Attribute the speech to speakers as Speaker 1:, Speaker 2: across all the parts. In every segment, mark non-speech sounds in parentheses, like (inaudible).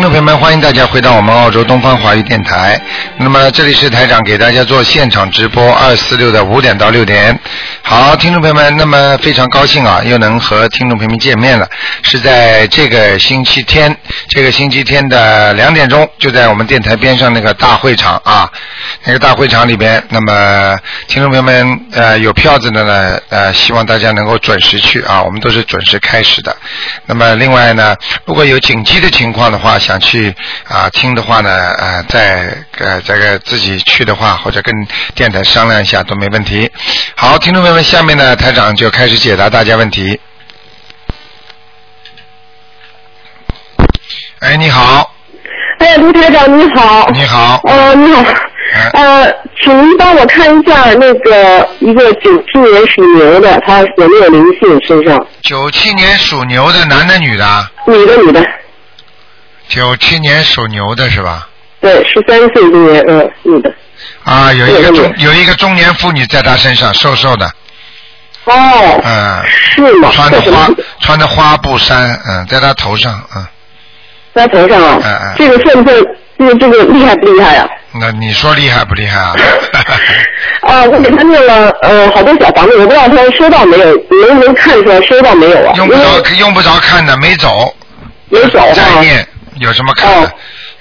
Speaker 1: 听众朋友们，欢迎大家回到我们澳洲东方华语电台。那么这里是台长给大家做现场直播，二四六的五点到六点。好，听众朋友们，那么非常高兴啊，又能和听众朋友们见面了。是在这个星期天，这个星期天的两点钟，就在我们电台边上那个大会场啊，那个大会场里边。那么听众朋友们，呃，有票子的呢，呃，希望大家能够准时去啊，我们都是准时开始的。那么另外呢，如果有紧急的情况的话，想去啊听的话呢，呃，再呃这个自己去的话，或者跟电台商量一下都没问题。好，听众朋友们，下面呢台长就开始解答大家问题。哎，你好，
Speaker 2: 哎，卢台长你好。
Speaker 1: 你好，
Speaker 2: 呃，你好。呃，请您帮我看一下那个一个九七年属牛的，他有没有灵性身上？
Speaker 1: 九七年属牛的男的女的啊？
Speaker 2: 女的，女的。
Speaker 1: 九七年属牛的是吧？
Speaker 2: 对，十三岁今年，嗯，女的。
Speaker 1: 啊，有一个中有一个中年妇女在他身上，瘦瘦的，
Speaker 2: 哦，
Speaker 1: 嗯，
Speaker 2: 是吗？
Speaker 1: 穿着花穿着花布衫，嗯，在他头上，嗯，
Speaker 2: 在头上啊？
Speaker 1: 嗯嗯
Speaker 2: 这个算不算？这个这个厉害不厉害啊？
Speaker 1: 那你说厉害不厉害啊？
Speaker 2: 啊，(laughs) 我给他念了呃好多小房子，我不知道他收到没有，能不能看出来收到没有啊？
Speaker 1: 用不着用不着看的，没走，
Speaker 2: 没走
Speaker 1: 再。念有什么看的
Speaker 2: 哦？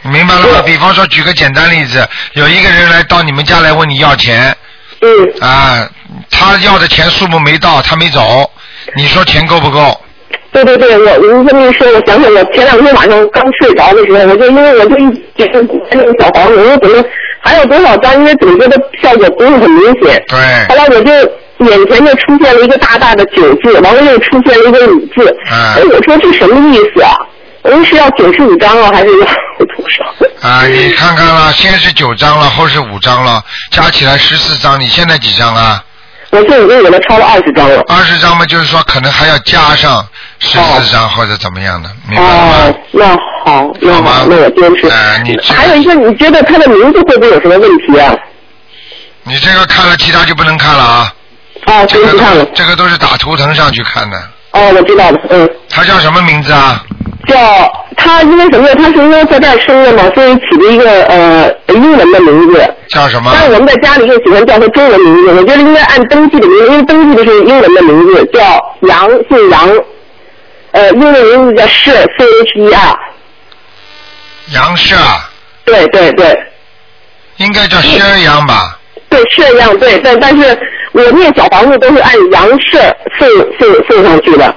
Speaker 1: 明白了吗？比方说，举个简单例子，有一个人来到你们家来问你要钱
Speaker 2: 嗯，
Speaker 1: 啊，他要的钱数目没到，他没走，你说钱够不够？
Speaker 2: 对对对，我您这么一说，我想起我前两天晚上刚睡着的时候，我就因为我就一觉得那个小房子，我说怎么还有多少张？因为总觉得效果不是很明显。
Speaker 1: 对
Speaker 2: 后来我就眼前就出现了一个大大的九字，完了又出现了一个五字。
Speaker 1: 嗯
Speaker 2: 哎，我说这什么意思啊？我说是要九十五张啊，还是要多少？
Speaker 1: 啊，你看看了，先是九张了，后是五张了，加起来十四张。你现在几张啊？
Speaker 2: 我这已经给他抄了二十张了。
Speaker 1: 二十张嘛，就是说可能还要加上十四张或者怎么样的，明白吗
Speaker 2: 哦？，那好，那
Speaker 1: 好
Speaker 2: 好，那我坚持。
Speaker 1: 哎你这
Speaker 2: 还有一个，你觉得他的名字会不会有什么问题啊？
Speaker 1: 你这个看了，其他就不能看了啊。
Speaker 2: 啊，
Speaker 1: 这个
Speaker 2: 看了。
Speaker 1: 这个都是打图腾上去看的。
Speaker 2: 哦，我知道了，嗯，
Speaker 1: 他叫什么名字啊？
Speaker 2: 叫他因为什么呢？他是因为在这儿生的嘛，所以起了一个呃英文的名字。
Speaker 1: 叫什么
Speaker 2: 但？是我们在家里又喜欢叫他中文名字，我觉得应该按登记的名字，因为登记的是英文的名字，叫杨，姓杨，呃，英文名字叫 Shcher。
Speaker 1: 杨氏啊，
Speaker 2: 对对对
Speaker 1: 应该叫薛杨吧？
Speaker 2: 对，是一样对，但但是我念小房子都是按杨氏送送送上去的。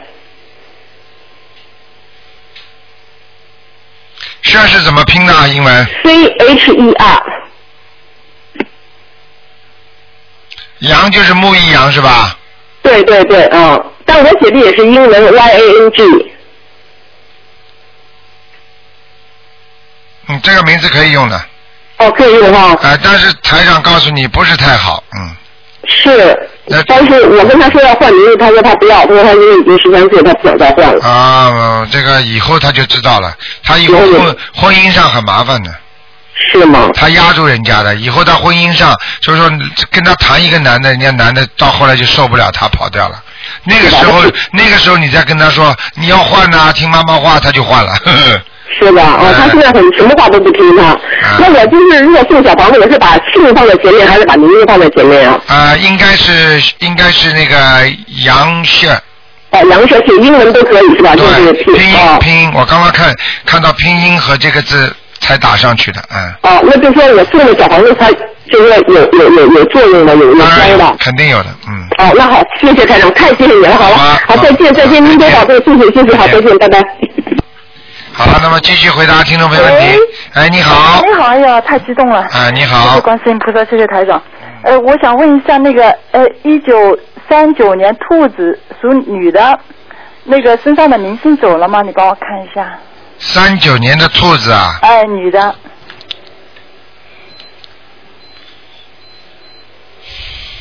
Speaker 1: 薛是怎么拼的啊？英文
Speaker 2: ？C H E R，
Speaker 1: 羊就是木易羊是吧？
Speaker 2: 对对对，嗯，但我写的也是英文 Y A N G。
Speaker 1: 嗯，这个名字可以用的，
Speaker 2: 哦，可以用哈。
Speaker 1: 啊、但是台长告诉你不是太好，嗯。
Speaker 2: 是
Speaker 1: 那，
Speaker 2: 但是我跟他说要换名字，他说他不要，他说他因为已经十三岁，他不想再换了。
Speaker 1: 啊、呃这个以后他就知道了，他以后
Speaker 2: 以后
Speaker 1: 婚婚姻上很麻烦的，
Speaker 2: 是吗？
Speaker 1: 他压住人家的，以后他婚姻上就是说跟他谈一个男的，人家男的到后来就受不了他跑掉了。那个时候，那个时候你再跟他说你要换呐、听妈妈话，他就换了。呵 (laughs) 呵
Speaker 2: 是的？哦，
Speaker 1: 哎
Speaker 2: 他现在很什么话都不听他。那我就是如果送小房子，我是把姓放在前面，还是把名字放在前面啊？
Speaker 1: 啊、应该是应该是那个杨氏，
Speaker 2: 哦，杨氏写英文都可以是吧？就是
Speaker 1: 对，拼音
Speaker 2: 哦
Speaker 1: 拼音，我刚刚看看到拼音和这个字才打上去的，嗯。
Speaker 2: 哦，那就说我送的小房子，它就是有有有有作用的，有有
Speaker 1: 当然有
Speaker 2: 效的。
Speaker 1: 肯定有的，嗯。
Speaker 2: 哦，那好，谢谢台长，太谢谢你了，好了，
Speaker 1: 好，
Speaker 2: 再见，再见，您多保重，谢谢，谢谢，好，再见，拜拜。
Speaker 1: 好，那么继续回答听众朋友问题。哎，你好，
Speaker 3: 你好，哎呀，太激动了。
Speaker 1: 啊，你好
Speaker 3: 谢谢
Speaker 1: 好，
Speaker 3: 观世音菩萨，谢谢台长。呃，我想问一下那个呃，一九三九年兔子属女的，那个身上的明星走了吗？你帮我看一下。
Speaker 1: 三九年的兔子啊，
Speaker 3: 哎，女的，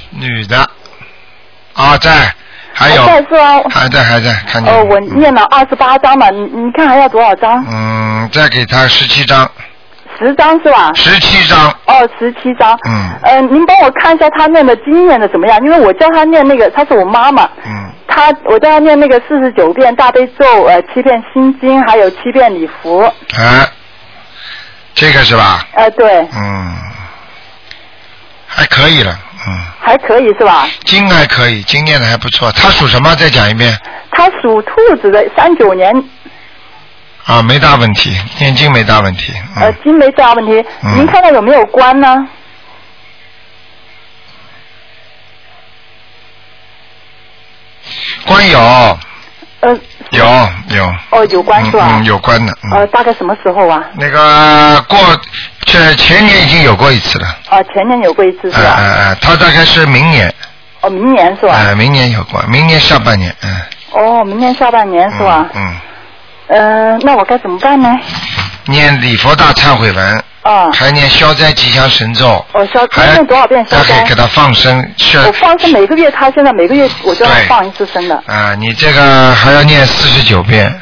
Speaker 1: 女的，啊，在，还有，
Speaker 3: 在是啊。
Speaker 1: 还在还在，看见。
Speaker 3: 哦，我念了二十八章嘛，你你看还要多少章？
Speaker 1: 嗯，再给他十七张，
Speaker 3: 十张是吧？
Speaker 1: 十七张，
Speaker 3: 哦，十七张。
Speaker 1: 嗯
Speaker 3: 呃，您帮我看一下他念的经念的怎么样？因为我教他念那个，他是我妈妈。
Speaker 1: 嗯，
Speaker 3: 他我叫他念那个四十九遍大悲咒，呃，七遍心经，还有七遍礼佛。
Speaker 1: 哎，这个是吧？
Speaker 3: 呃，对，
Speaker 1: 嗯，还可以了，嗯，
Speaker 3: 还可以是吧？
Speaker 1: 经还可以，经念的还不错。他属什么？再讲一遍。
Speaker 3: 他属兔子的，三九年，
Speaker 1: 啊，没大问题，念经没大问题。
Speaker 3: 呃
Speaker 1: 嗯，，
Speaker 3: 经没大问题。
Speaker 1: 嗯
Speaker 3: 您看看有没有关呢？
Speaker 1: 关有
Speaker 3: 呃，
Speaker 1: 有有。
Speaker 3: 哦，有关是吧？
Speaker 1: 嗯嗯，有关的。嗯。
Speaker 3: 呃，大概什么时候啊？
Speaker 1: 那个过这前年已经有过一次了。
Speaker 3: 啊，前年有过一次是
Speaker 1: 哎
Speaker 3: 吧？
Speaker 1: 哎哎，他大概是明年，
Speaker 3: 哦，明年是吧？
Speaker 1: 哎，明年有过，明年下半年，嗯。
Speaker 3: 哦，明年下半年是吧？
Speaker 1: 嗯。
Speaker 3: 呃，那我该怎么办呢？
Speaker 1: 念礼佛大忏悔文，
Speaker 3: 啊，
Speaker 1: 还念消灾吉祥神咒，
Speaker 3: 哦，消
Speaker 1: 还
Speaker 3: 念多少遍消灾
Speaker 1: 还可以给？他放生，是
Speaker 3: 我放生每个月，他现在每个月我就要放一次生的。
Speaker 1: 啊，你这个还要念四十九遍，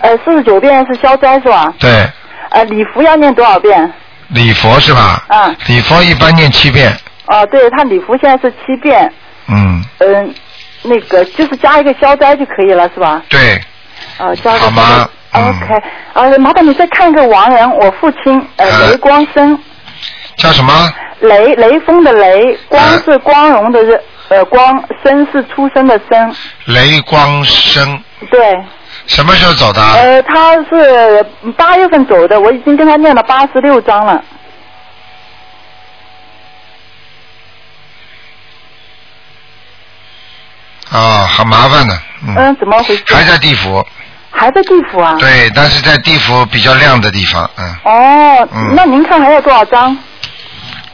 Speaker 3: 呃，四十九遍是消灾是吧？
Speaker 1: 对，
Speaker 3: 呃，礼服要念多少遍？
Speaker 1: 礼佛是吧？
Speaker 3: 嗯
Speaker 1: 礼佛一般念七遍，
Speaker 3: 哦，对，他礼佛现在是七遍，
Speaker 1: 嗯，
Speaker 3: 嗯、那个就是加一个消灾就可以了是吧？
Speaker 1: 对，
Speaker 3: 啊，加一个
Speaker 1: 好吗
Speaker 3: ？OK，呃，麻烦你再看一个亡人，我父亲呃
Speaker 1: 啊
Speaker 3: 雷光生，
Speaker 1: 叫什么？
Speaker 3: 雷雷锋的雷，光
Speaker 1: 啊
Speaker 3: 是光荣的日，呃光生是出生的生，
Speaker 1: 雷光生，
Speaker 3: 对，
Speaker 1: 什么时候走的？
Speaker 3: 呃他是八月份走的，我已经跟他念了八十六章了。
Speaker 1: 啊，很麻烦的，嗯，
Speaker 3: 嗯，怎么回事？
Speaker 1: 还在地府，
Speaker 3: 还在地府啊？
Speaker 1: 对，但是在地府比较亮的地方，嗯，
Speaker 3: 哦，
Speaker 1: 嗯
Speaker 3: 那您看还有多少张？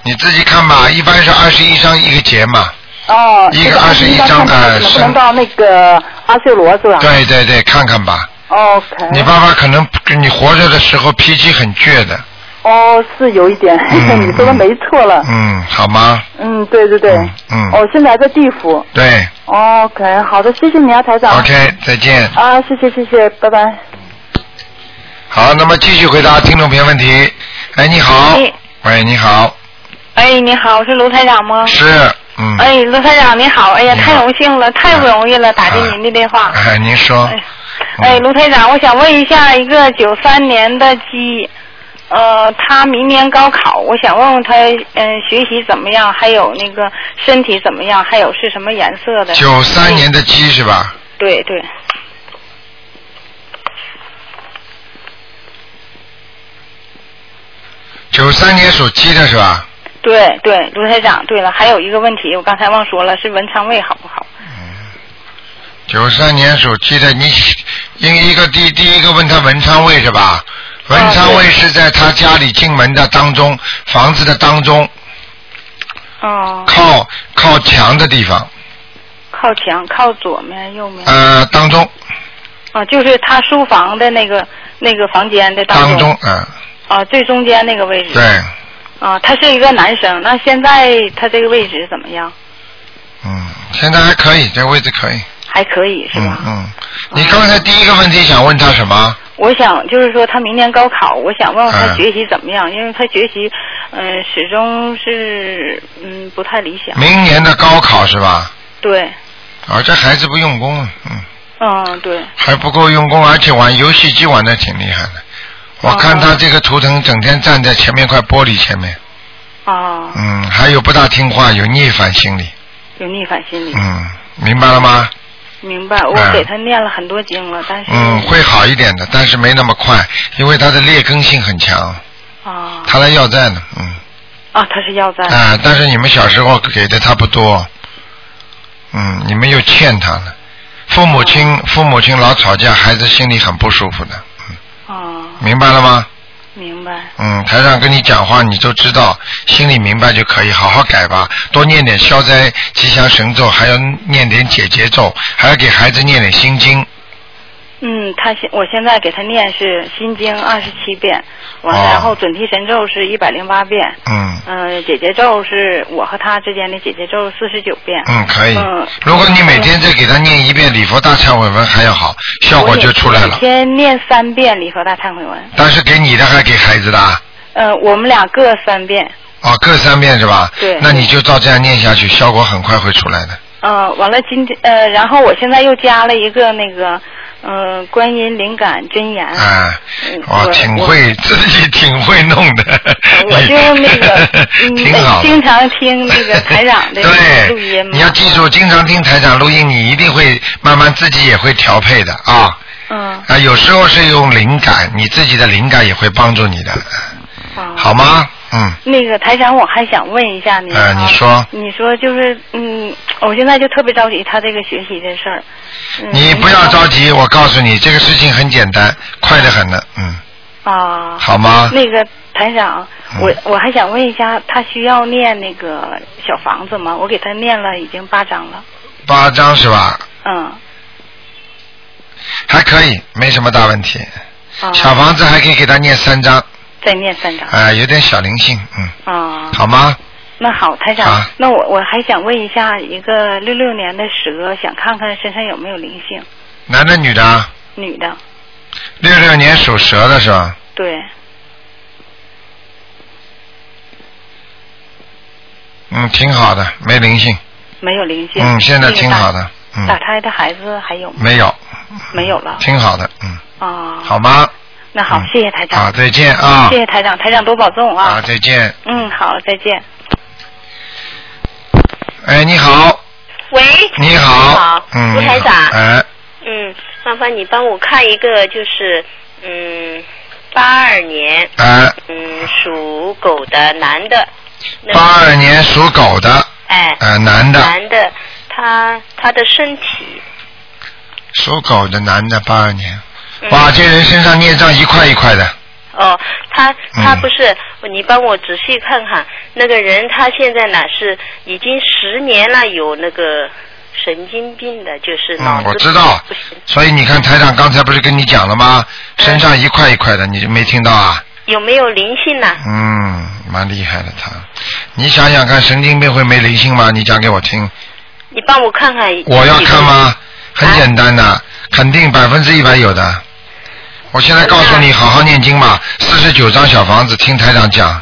Speaker 1: 你自己看吧，一般是二十一张一个节嘛，
Speaker 3: 哦，
Speaker 1: 一个
Speaker 3: 二
Speaker 1: 十
Speaker 3: 一
Speaker 1: 张
Speaker 3: 看
Speaker 1: 呃是
Speaker 3: 能到那个阿修罗是吧？
Speaker 1: 对对对，看看吧。
Speaker 3: OK。
Speaker 1: 你爸爸可能你活着的时候脾气很倔的，
Speaker 3: 哦，是有一点，(laughs)
Speaker 1: 嗯
Speaker 3: 你说的没错了。
Speaker 1: 嗯，好吗？
Speaker 3: 嗯，对对对。
Speaker 1: 嗯嗯
Speaker 3: 哦，现在还在地府。
Speaker 1: 对
Speaker 3: OK，好的，谢谢你啊，台长。
Speaker 1: ，OK，再见。
Speaker 3: 啊，谢谢谢谢，拜拜。
Speaker 1: 好，那么继续回答听众朋友问题。哎，你好
Speaker 4: 哎，
Speaker 1: 喂，你好，
Speaker 4: 哎，你好，是卢台长吗？
Speaker 1: 是，嗯，
Speaker 4: 哎，卢台长您好，哎呀，太荣幸了，太不容易了，打进您的电话。
Speaker 1: 哎，您说，
Speaker 4: 哎，哎，卢台长，我想问一下，一个九三年的鸡，呃，他明年高考，我想问问他，嗯、学习怎么样？还有那个身体怎么样？还有是什么颜色的？
Speaker 1: 九三年的鸡是吧？
Speaker 4: 对对，
Speaker 1: 九三年属鸡的是吧？
Speaker 4: 对对，卢台长，对了，还有一个问题，我刚才忘说了，是文昌位好不好？
Speaker 1: 九三年属鸡的，你一一个第第一个问他文昌位是吧？文昌位是在他家里进门的当中，房子的当中，
Speaker 4: 哦，
Speaker 1: 靠靠墙的地方，
Speaker 4: 靠墙，靠左面、右面？
Speaker 1: 呃，当中
Speaker 4: 啊，就是他书房的那个那个房间的当中
Speaker 1: 当中，嗯、
Speaker 4: 啊，最中间那个位置。
Speaker 1: 对，
Speaker 4: 啊，他是一个男生，那现在他这个位置怎么样？
Speaker 1: 嗯，现在还可以，这个位置可以，
Speaker 4: 还可以是吧？
Speaker 1: 嗯嗯。你刚才第一个问题想问他什么？
Speaker 4: 我想就是说他明年高考，我想问问他
Speaker 1: 嗯
Speaker 4: 学习怎么样，因为他学习嗯、呃始终是嗯不太理想。
Speaker 1: 明年的高考是吧？
Speaker 4: 对，
Speaker 1: 啊，这孩子不用功，嗯，
Speaker 4: 嗯对，
Speaker 1: 还不够用功，而且玩游戏机玩的挺厉害的。我看他这个图腾整天站在前面块玻璃前面，
Speaker 4: 哦，
Speaker 1: 嗯，还有不大听话，有逆反心理，
Speaker 4: 有逆反心理。
Speaker 1: 嗯，明白了吗？
Speaker 4: 明白，我
Speaker 1: 嗯。
Speaker 4: 给他念了很多经了，但是
Speaker 1: 嗯，会好一点的，但是没那么快，因为他的劣根性很强，
Speaker 4: 啊
Speaker 1: 他来要债呢，嗯，
Speaker 4: 啊，他是要债。
Speaker 1: 啊，但是你们小时候给的他不多，嗯，你们又欠他了，父母亲父母亲老吵架，孩子心里很不舒服的，嗯，
Speaker 4: 啊，
Speaker 1: 明白了吗？
Speaker 4: 明白。
Speaker 1: 嗯，台上跟你讲话，你都知道，心里明白就可以，好好改吧，多念点消灾吉祥神咒，还要念点解结咒，还要给孩子念点心经。
Speaker 4: 嗯，他现我现在给他念是心经二十七遍，完了、
Speaker 1: 哦
Speaker 4: 然后准提神咒是一百零八遍，
Speaker 1: 嗯
Speaker 4: 嗯、姐姐咒是我和他之间的姐姐咒四十九遍。
Speaker 1: 嗯，可以
Speaker 4: 嗯。
Speaker 1: 如果你每天再给他念一遍礼佛大忏悔文还要好，效果就出来了
Speaker 4: 我。每天念三遍礼佛大忏悔文，
Speaker 1: 但是给你的还给孩子的啊？
Speaker 4: 呃，我们俩各三遍。
Speaker 1: 哦，各三遍是吧？
Speaker 4: 对
Speaker 1: 那你就照这样念下去，效果很快会出来的。
Speaker 4: 呃，完了今天呃，然后我现在又加了一个那个嗯、观音灵感真言。
Speaker 1: 啊
Speaker 4: 嗯，
Speaker 1: 我挺会，自己挺会弄的。(laughs)
Speaker 4: 我就那个，(laughs) 嗯，
Speaker 1: 挺好。
Speaker 4: 经常听那个台长的录音
Speaker 1: 对，
Speaker 4: 嘛。
Speaker 1: 你要记住，经常听台长录音，你一定会慢慢自己也会调配的啊。
Speaker 4: 嗯。
Speaker 1: 啊，有时候是用灵感，你自己的灵感也会帮助你的，
Speaker 4: 啊。
Speaker 1: 好吗？嗯，
Speaker 4: 那个台长，我还想问一下你啊，
Speaker 1: 呃你说
Speaker 4: 你说就是，嗯，我现在就特别着急他这个学习的事儿。嗯、
Speaker 1: 你不要着急，我告诉你，这个事情很简单，快得很呢，嗯，
Speaker 4: 啊。
Speaker 1: 好吗？
Speaker 4: 那个台长，
Speaker 1: 嗯
Speaker 4: 我我还想问一下，他需要念那个小房子吗？我给他念了已经八章了。
Speaker 1: 八张是吧？
Speaker 4: 嗯。
Speaker 1: 还可以，没什么大问题。
Speaker 4: 啊。
Speaker 1: 小房子还可以给他念三张，
Speaker 4: 再念三张。
Speaker 1: 啊、有点小灵性，嗯，
Speaker 4: 啊。
Speaker 1: 好吗？
Speaker 4: 那好，台长，
Speaker 1: 啊
Speaker 4: 那我我还想问一下，一个六六年的蛇，想看看身上有没有灵性，
Speaker 1: 男的女的啊？
Speaker 4: 女的，
Speaker 1: 六六年属蛇的是吧？
Speaker 4: 对，
Speaker 1: 嗯，挺好的，没灵性，
Speaker 4: 没有灵性。
Speaker 1: 嗯，现在挺好的，嗯，
Speaker 4: 打胎的孩子还有吗？
Speaker 1: 没有，
Speaker 4: 没有了。
Speaker 1: 挺好的，嗯，
Speaker 4: 啊。
Speaker 1: 好吗？
Speaker 4: 那好，
Speaker 1: 嗯。
Speaker 4: 谢谢台长。
Speaker 1: 好，再见啊。
Speaker 4: 谢。谢台长，台长多保重啊。
Speaker 1: 啊，再见。
Speaker 4: 嗯，好，再见。
Speaker 1: 哎，你好，
Speaker 5: 喂，
Speaker 1: 你好，你
Speaker 5: 好，
Speaker 1: 嗯，你好
Speaker 5: 卢台长，
Speaker 1: 哎，
Speaker 5: 嗯，麻烦你帮我看一个，就是嗯，八二年，
Speaker 1: 哎，
Speaker 5: 嗯，属狗的男的，那
Speaker 1: 八二年属狗的，
Speaker 5: 哎，
Speaker 1: 呃，男的，
Speaker 5: 男的，他他的身体，
Speaker 1: 属狗的男的，八二年，
Speaker 5: 嗯
Speaker 1: 哇，这人身上孽障一块一块的，
Speaker 5: 哦，他他
Speaker 1: 嗯
Speaker 5: 不是，你帮我仔细看看，那个人他现在呢是已经十年了，有那个神经病的，就是脑
Speaker 1: 嗯，我知道，所以你看台长刚才不是跟你讲了吗？
Speaker 5: 嗯
Speaker 1: 身上一块一块的，你就没听到啊？
Speaker 5: 有没有灵性呢？
Speaker 1: 嗯，蛮厉害的他。你想想看，神经病会没灵性吗？你讲给我听。
Speaker 5: 你帮我看看。
Speaker 1: 我要看吗？很简单的，
Speaker 5: 啊
Speaker 1: 肯定百分之一百有的。我现在告诉你，好好念经嘛，四十九张小房子，听台长讲，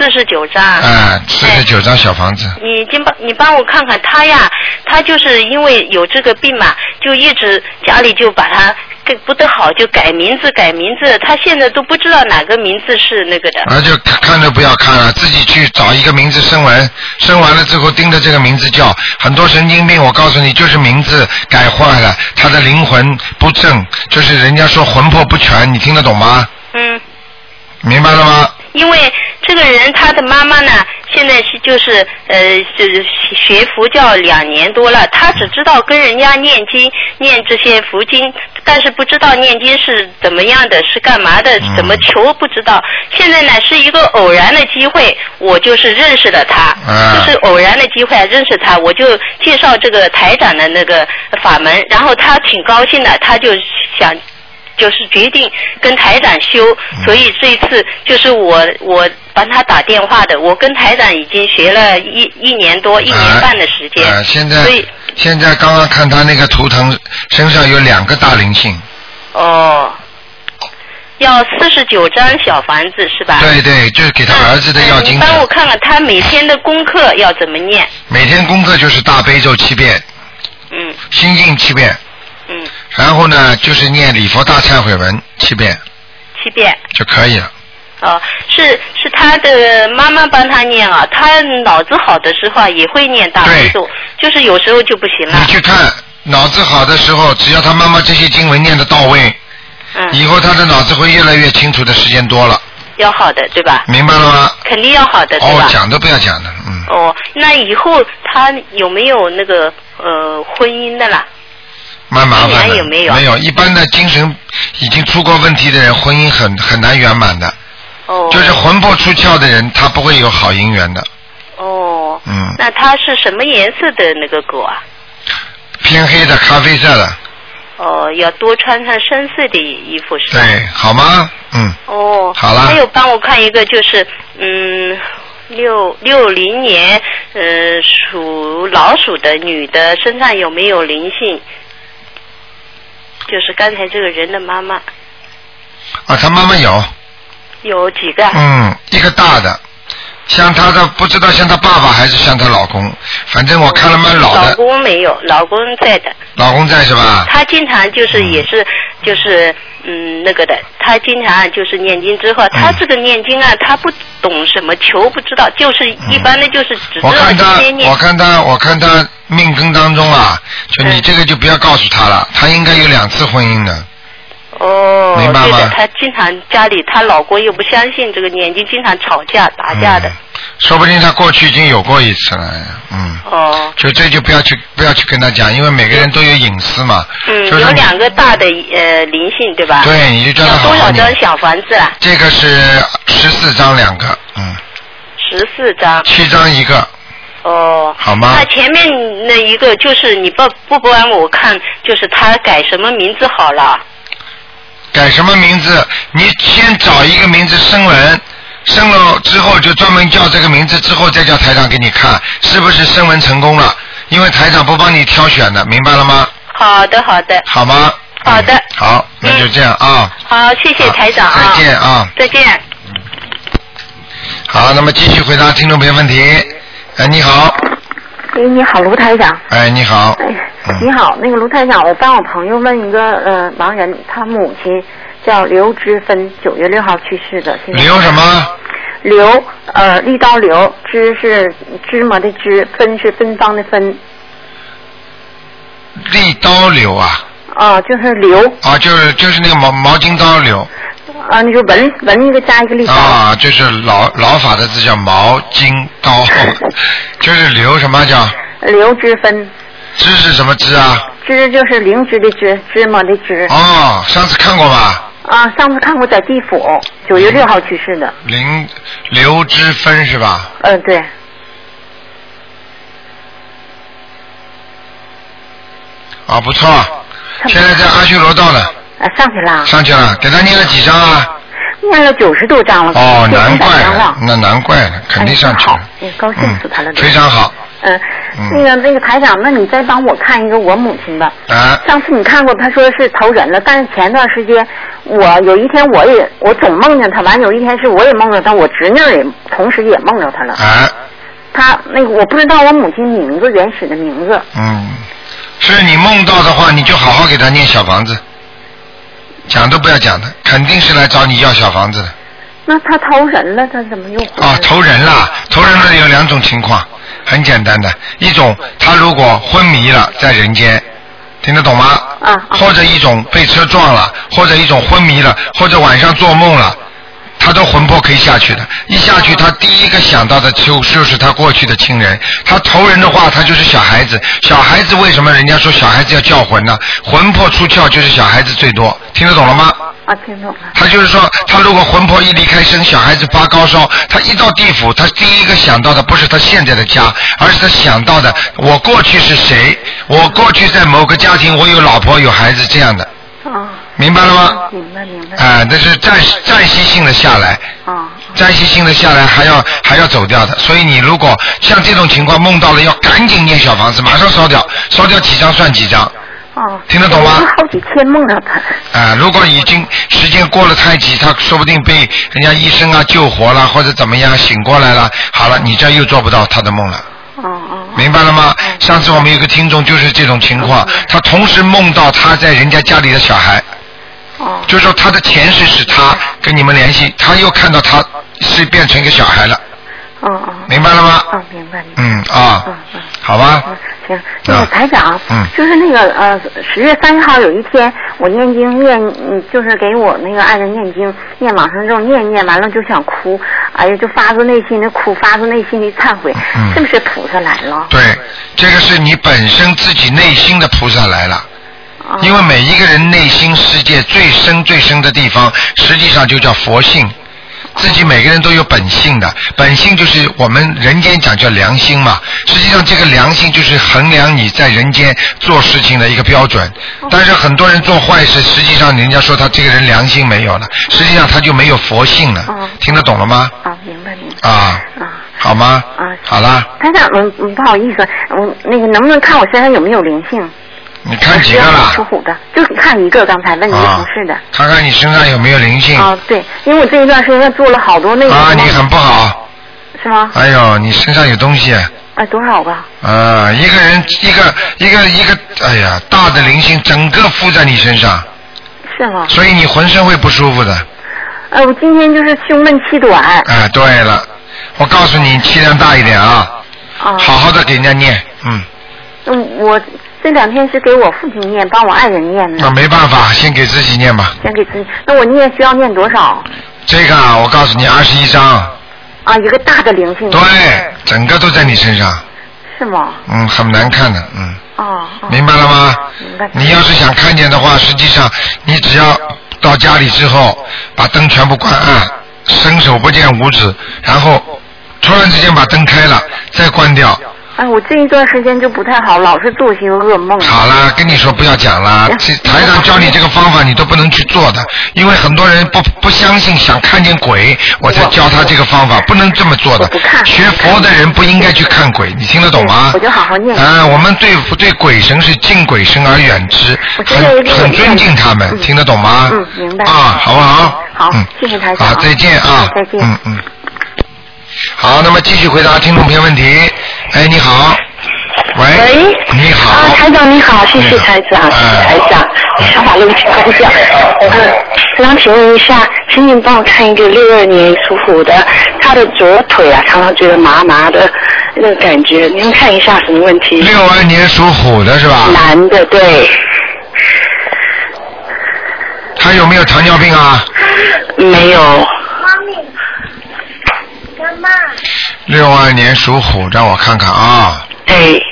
Speaker 5: 四十九张。
Speaker 1: 哎，四十九张小房子，
Speaker 5: 你今帮你帮我看看他呀，他就是因为有这个病嘛，就一直家里就把他给不得好，就改名字改名字，他现在都不知道哪个名字是那个的。
Speaker 1: 那就看看都不要看了，自己去找一个名字生完，生完了之后盯着这个名字叫。很多神经病，我告诉你，就是名字改坏了，他的灵魂不正，就是人家说魂魄不全，你听得懂吗？
Speaker 5: 嗯，
Speaker 1: 明白了吗？
Speaker 5: 因为这个人他的妈妈呢，现在是就是呃就是学佛教两年多了，他只知道跟人家念经念这些佛经，但是不知道念经是怎么样的，是干嘛的，
Speaker 1: 嗯
Speaker 5: 怎么求不知道。现在呢是一个偶然的机会，我就是认识了他，
Speaker 1: 啊
Speaker 5: 就是偶然的机会认识他，我就介绍这个台长的那个法门，然后他挺高兴的，他就想。就是决定跟台长修，
Speaker 1: 嗯
Speaker 5: 所以这一次就是我我帮他打电话的。我跟台长已经学了一一年多、一年半的时间，
Speaker 1: 呃，现在
Speaker 5: 所以
Speaker 1: 现在刚刚看他那个图腾，身上有两个大灵性，
Speaker 5: 哦，要四十九张小房子是吧？
Speaker 1: 对对，就是给他儿子的要
Speaker 5: 嗯
Speaker 1: 经
Speaker 5: 帮我看看他每天的功课要怎么念？
Speaker 1: 每天功课就是大悲咒七遍，
Speaker 5: 嗯
Speaker 1: 心经七遍，
Speaker 5: 嗯，
Speaker 1: 然后呢就是念礼佛大忏悔文七遍
Speaker 5: 七遍。
Speaker 1: 就可以了。
Speaker 5: 哦，是是他的妈妈帮他念啊，他脑子好的时候啊也会念大悲咒，就是有时候就不行了
Speaker 1: 你。去看，脑子好的时候，只要他妈妈这些经文念的到位，
Speaker 5: 嗯，
Speaker 1: 以后他的脑子会越来越清楚的时间多了，
Speaker 5: 要好的对吧？
Speaker 1: 明白了吗？
Speaker 5: 肯定要好的对吧？，
Speaker 1: 哦讲都不要讲的，嗯，
Speaker 5: 哦，那以后他有没有那个呃婚姻的啦？
Speaker 1: 蛮麻烦。
Speaker 5: 有没有
Speaker 1: 没有，一般的精神已经出过问题的人，婚姻很很难圆满的。
Speaker 5: 哦，
Speaker 1: 就是魂魄出窍的人，他不会有好姻缘的。
Speaker 5: 哦，
Speaker 1: 嗯，
Speaker 5: 那他是什么颜色的那个狗啊？
Speaker 1: 偏黑的、咖啡色的，
Speaker 5: 哦，要多穿上深色的衣服是吧？
Speaker 1: 对，好吗？嗯，
Speaker 5: 哦，
Speaker 1: 好了
Speaker 5: 还有帮我看一个，就是嗯，六六零年呃属老鼠的女的身上有没有灵性？就是刚才这个人的妈妈。
Speaker 1: 啊，他妈妈有，
Speaker 5: 有几个？
Speaker 1: 嗯，一个大的，像她的不知道像她爸爸还是像她老公，反正我看了蛮老
Speaker 5: 老，公没有，老公在的。
Speaker 1: 老公在是吧？
Speaker 5: 她经常就是也是就是嗯那个的，她经常就是念经之后，他这个念经啊，她不懂什么求不知道，就是一般的就是只知道
Speaker 1: 我看他
Speaker 5: 天天，念
Speaker 1: 我。看她，我看她命根当中啊，就你
Speaker 5: 嗯
Speaker 1: 这个就不要告诉她了，她应该有两次婚姻的。
Speaker 5: 哦，
Speaker 1: 明白吗
Speaker 5: 对的，他经常家里她老公又不相信这个念经，经常吵架打架的
Speaker 1: 嗯。说不定她过去已经有过一次了，嗯。
Speaker 5: 哦，
Speaker 1: 就这就不要去不要去跟他讲，因为每个人都有隐私嘛。
Speaker 5: 嗯，
Speaker 1: 就是
Speaker 5: 有两个大的呃灵性对吧？
Speaker 1: 对，你就叫他
Speaker 5: 要多少张。小房子啊？
Speaker 1: 这个是十四张两个，嗯，
Speaker 5: 十四张。
Speaker 1: 七张一个，
Speaker 5: 哦。
Speaker 1: 好吗
Speaker 5: 那前面那一个就是你不不帮我看，就是他改什么名字好了？
Speaker 1: 改什么名字？你先找一个名字生文，生了之后就专门叫这个名字，之后再叫台长给你看是不是生文成功了。因为台长不帮你挑选的，明白了吗？
Speaker 5: 好的，好的，
Speaker 1: 好吗？
Speaker 5: 好的
Speaker 1: 嗯好，那就这样啊。
Speaker 5: 好，谢谢台长啊。
Speaker 1: 再见啊。
Speaker 5: 再见。
Speaker 1: 好，那么继续回答听众朋友问题。哎，你好，
Speaker 6: 哎，你好，卢台长。
Speaker 1: 哎，你好，
Speaker 6: 你好，那个卢台长，我帮我朋友问一个呃盲人，他母亲叫刘之芬，九月六号去世的。
Speaker 1: 刘什么？
Speaker 6: 刘呃，立刀刘，芝是芝麻的芝，芬是芬芳的芬，
Speaker 1: 立刀刘啊，
Speaker 6: 啊、就是刘。
Speaker 1: 啊，就是就是那个毛毛巾刀刘。
Speaker 6: 啊，那个文文一个加一个立刀，
Speaker 1: 啊，就是老老法的字叫毛巾刀，(laughs) 就是刘什么叫？
Speaker 6: 刘之芬，
Speaker 1: 芝是什么芝啊？
Speaker 6: 芝就是灵芝的芝，芝麻的芝。
Speaker 1: 哦，上次看过吧？
Speaker 6: 啊，上次看过在地府，九月六号去世的。
Speaker 1: 灵刘之芬是吧？
Speaker 6: 嗯、对，
Speaker 1: 啊，不错，现在在阿修罗道呢，
Speaker 6: 啊，上去了，
Speaker 1: 上去了，给他念了几张啊？
Speaker 6: 念了九十多张了。
Speaker 1: 哦，难怪
Speaker 6: 了，
Speaker 1: 那难怪了，肯定上去了。
Speaker 6: 也高兴死他了
Speaker 1: 嗯，非常好
Speaker 6: 嗯，
Speaker 1: 嗯
Speaker 6: 那个那个台长，那你再帮我看一个我母亲吧。
Speaker 1: 啊！
Speaker 6: 上次你看过，他说是投人了，但是前段时间我有一天我也我总梦见他，完有一天是我也梦着他，我侄女也同时也梦着他了。
Speaker 1: 啊，
Speaker 6: 他那个我不知道我母亲名字原始的名字，
Speaker 1: 嗯，是你梦到的话，你就好好给他念小房子，讲都不要讲的，肯定是来找你要小房子的。
Speaker 6: 那他投人了，他怎么又
Speaker 1: 啊，
Speaker 6: 了？
Speaker 1: 投人了，投人了有两种情况，很简单的，一种他如果昏迷了在人间，听得懂吗？
Speaker 6: 啊啊
Speaker 1: 或者一种被车撞了，或者一种昏迷了，或者晚上做梦了。他都魂魄可以下去的，一下去，他第一个想到的就就是他过去的亲人。他投人的话，他就是小孩子。小孩子为什么人家说小孩子要叫魂呢？魂魄出窍就是小孩子最多，听得懂了吗？
Speaker 6: 啊，听懂了。
Speaker 1: 他就是说，他如果魂魄一离开身，小孩子发高烧，他一到地府，他第一个想到的不是他现在的家，而是他想到的我过去是谁，我过去在某个家庭，我有老婆有孩子这样的，
Speaker 6: 啊，
Speaker 1: 明白了吗？
Speaker 6: 明白明白。
Speaker 1: 啊、那是暂暂时性的下来，
Speaker 6: 啊，
Speaker 1: 暂时性的下来还要还要走掉的，所以你如果像这种情况梦到了，要赶紧念小房子，马上烧掉，烧掉几张算几张。
Speaker 6: 哦，
Speaker 1: 听得懂吗
Speaker 6: 好几天梦到他。
Speaker 1: 啊，如果已经时间过了太急，他说不定被人家医生啊救活了，或者怎么样醒过来了，好了，你这又做不到他的梦了，
Speaker 6: 哦哦。
Speaker 1: 明白了吗？上次我们有个听众就是这种情况，他同时梦到他在人家家里的小孩，
Speaker 6: 哦
Speaker 1: 就是说他的前世是他跟你们联系，他又看到他是变成一个小孩了，
Speaker 6: 哦哦。
Speaker 1: 明白了吗？
Speaker 6: 哦，明白。
Speaker 1: 嗯啊
Speaker 6: 嗯嗯，
Speaker 1: 好吧，
Speaker 6: 嗯，行，那个台长，
Speaker 1: 嗯
Speaker 6: 就是那个呃，十月三十号有一天，我念经念，嗯，就是给我那个爱人念经，念往生咒，念念完了就想哭，哎呀，就发自内心的哭，发自内心的忏悔，
Speaker 1: 嗯
Speaker 6: 是不是菩萨来了？
Speaker 1: 对，这个是你本身自己内心的菩萨来了。
Speaker 6: 啊
Speaker 1: 因为每一个人内心世界最深最深的地方，实际上就叫佛性。自己每个人都有本性的，本性就是我们人间讲叫良心嘛。实际上，这个良心就是衡量你在人间做事情的一个标准。但是很多人做坏事，实际上人家说他这个人良心没有了，实际上他就没有佛性了
Speaker 6: 嗯。
Speaker 1: 听得懂了吗？
Speaker 6: 啊，明白明白。
Speaker 1: 啊，
Speaker 6: 啊
Speaker 1: 好吗？
Speaker 6: 啊，
Speaker 1: 好啦，
Speaker 6: 台长，嗯嗯，不好意思，嗯，那个能不能看我身上有没有灵性？
Speaker 1: 你看几个了
Speaker 6: 属？虎的，就是看一个，刚才问你
Speaker 1: 啊
Speaker 6: 同事的。，
Speaker 1: 看看你身上有没有灵性。
Speaker 6: 啊，对，因为我这一段时间做了好多那个。
Speaker 1: 啊，你很不好。
Speaker 6: 是吗？
Speaker 1: 哎呦，你身上有东西，
Speaker 6: 哎，多少个？
Speaker 1: 啊，一个人一个一个一个，哎呀，大的灵性整个附在你身上，
Speaker 6: 是吗？
Speaker 1: 所以你浑身会不舒服的。
Speaker 6: 哎，我今天就是胸闷气短。
Speaker 1: 哎，对了，我告诉你，气量大一点啊，
Speaker 6: 啊。
Speaker 1: 好好的给人家念，嗯，
Speaker 6: 嗯，我这两天是给我父亲念，帮我爱人念
Speaker 1: 那，没办法，先给自己念吧。
Speaker 6: 先给自己。那我念需要念多少？
Speaker 1: 这个啊，我告诉你，二十一章，
Speaker 6: 啊，一个大的灵性。
Speaker 1: 对，整个都在你身上，
Speaker 6: 是吗？
Speaker 1: 嗯，很难看的，嗯，
Speaker 6: 哦。哦
Speaker 1: 明白了吗？
Speaker 6: 明白。
Speaker 1: 你要是想看见的话，实际上你只要到家里之后，把灯全部关暗，伸手不见五指，然后突然之间把灯开了，再关掉。
Speaker 6: 哎，我这一段时间就不太好，老是做些噩梦。
Speaker 1: 好了，跟你说不要讲了，这台上教你这个方法你都不能去做的，因为很多人不不相信，想看见鬼，我才教他这个方法，不能这么做的。学佛的人不应该去看鬼，你听得懂吗？
Speaker 6: 我就好好念。
Speaker 1: 啊，我们对对鬼神是敬鬼神而远之，很很尊敬他们，听得懂吗？
Speaker 6: 嗯，明白。
Speaker 1: 啊，好不好？
Speaker 6: 好
Speaker 1: 嗯，
Speaker 6: 谢谢台长。
Speaker 1: 好，再见啊。
Speaker 6: 再见。
Speaker 1: 嗯嗯。好，那么继续回答听众朋友问题。哎，你好。喂。
Speaker 7: 喂。
Speaker 1: 你好。
Speaker 7: 啊，台长你好，谢谢台长，谢谢台长，想把路请关掉。嗯，台长，请问一下，请您帮我看一个六二年属虎的，他的左腿啊，常常觉得麻麻的那个感觉，您看一下什么问题？
Speaker 1: 六二年属虎的是吧？
Speaker 7: 男的，对。
Speaker 1: 他有没有糖尿病啊？
Speaker 7: 没有。
Speaker 1: 六二年属虎，让我看看啊。
Speaker 7: 对。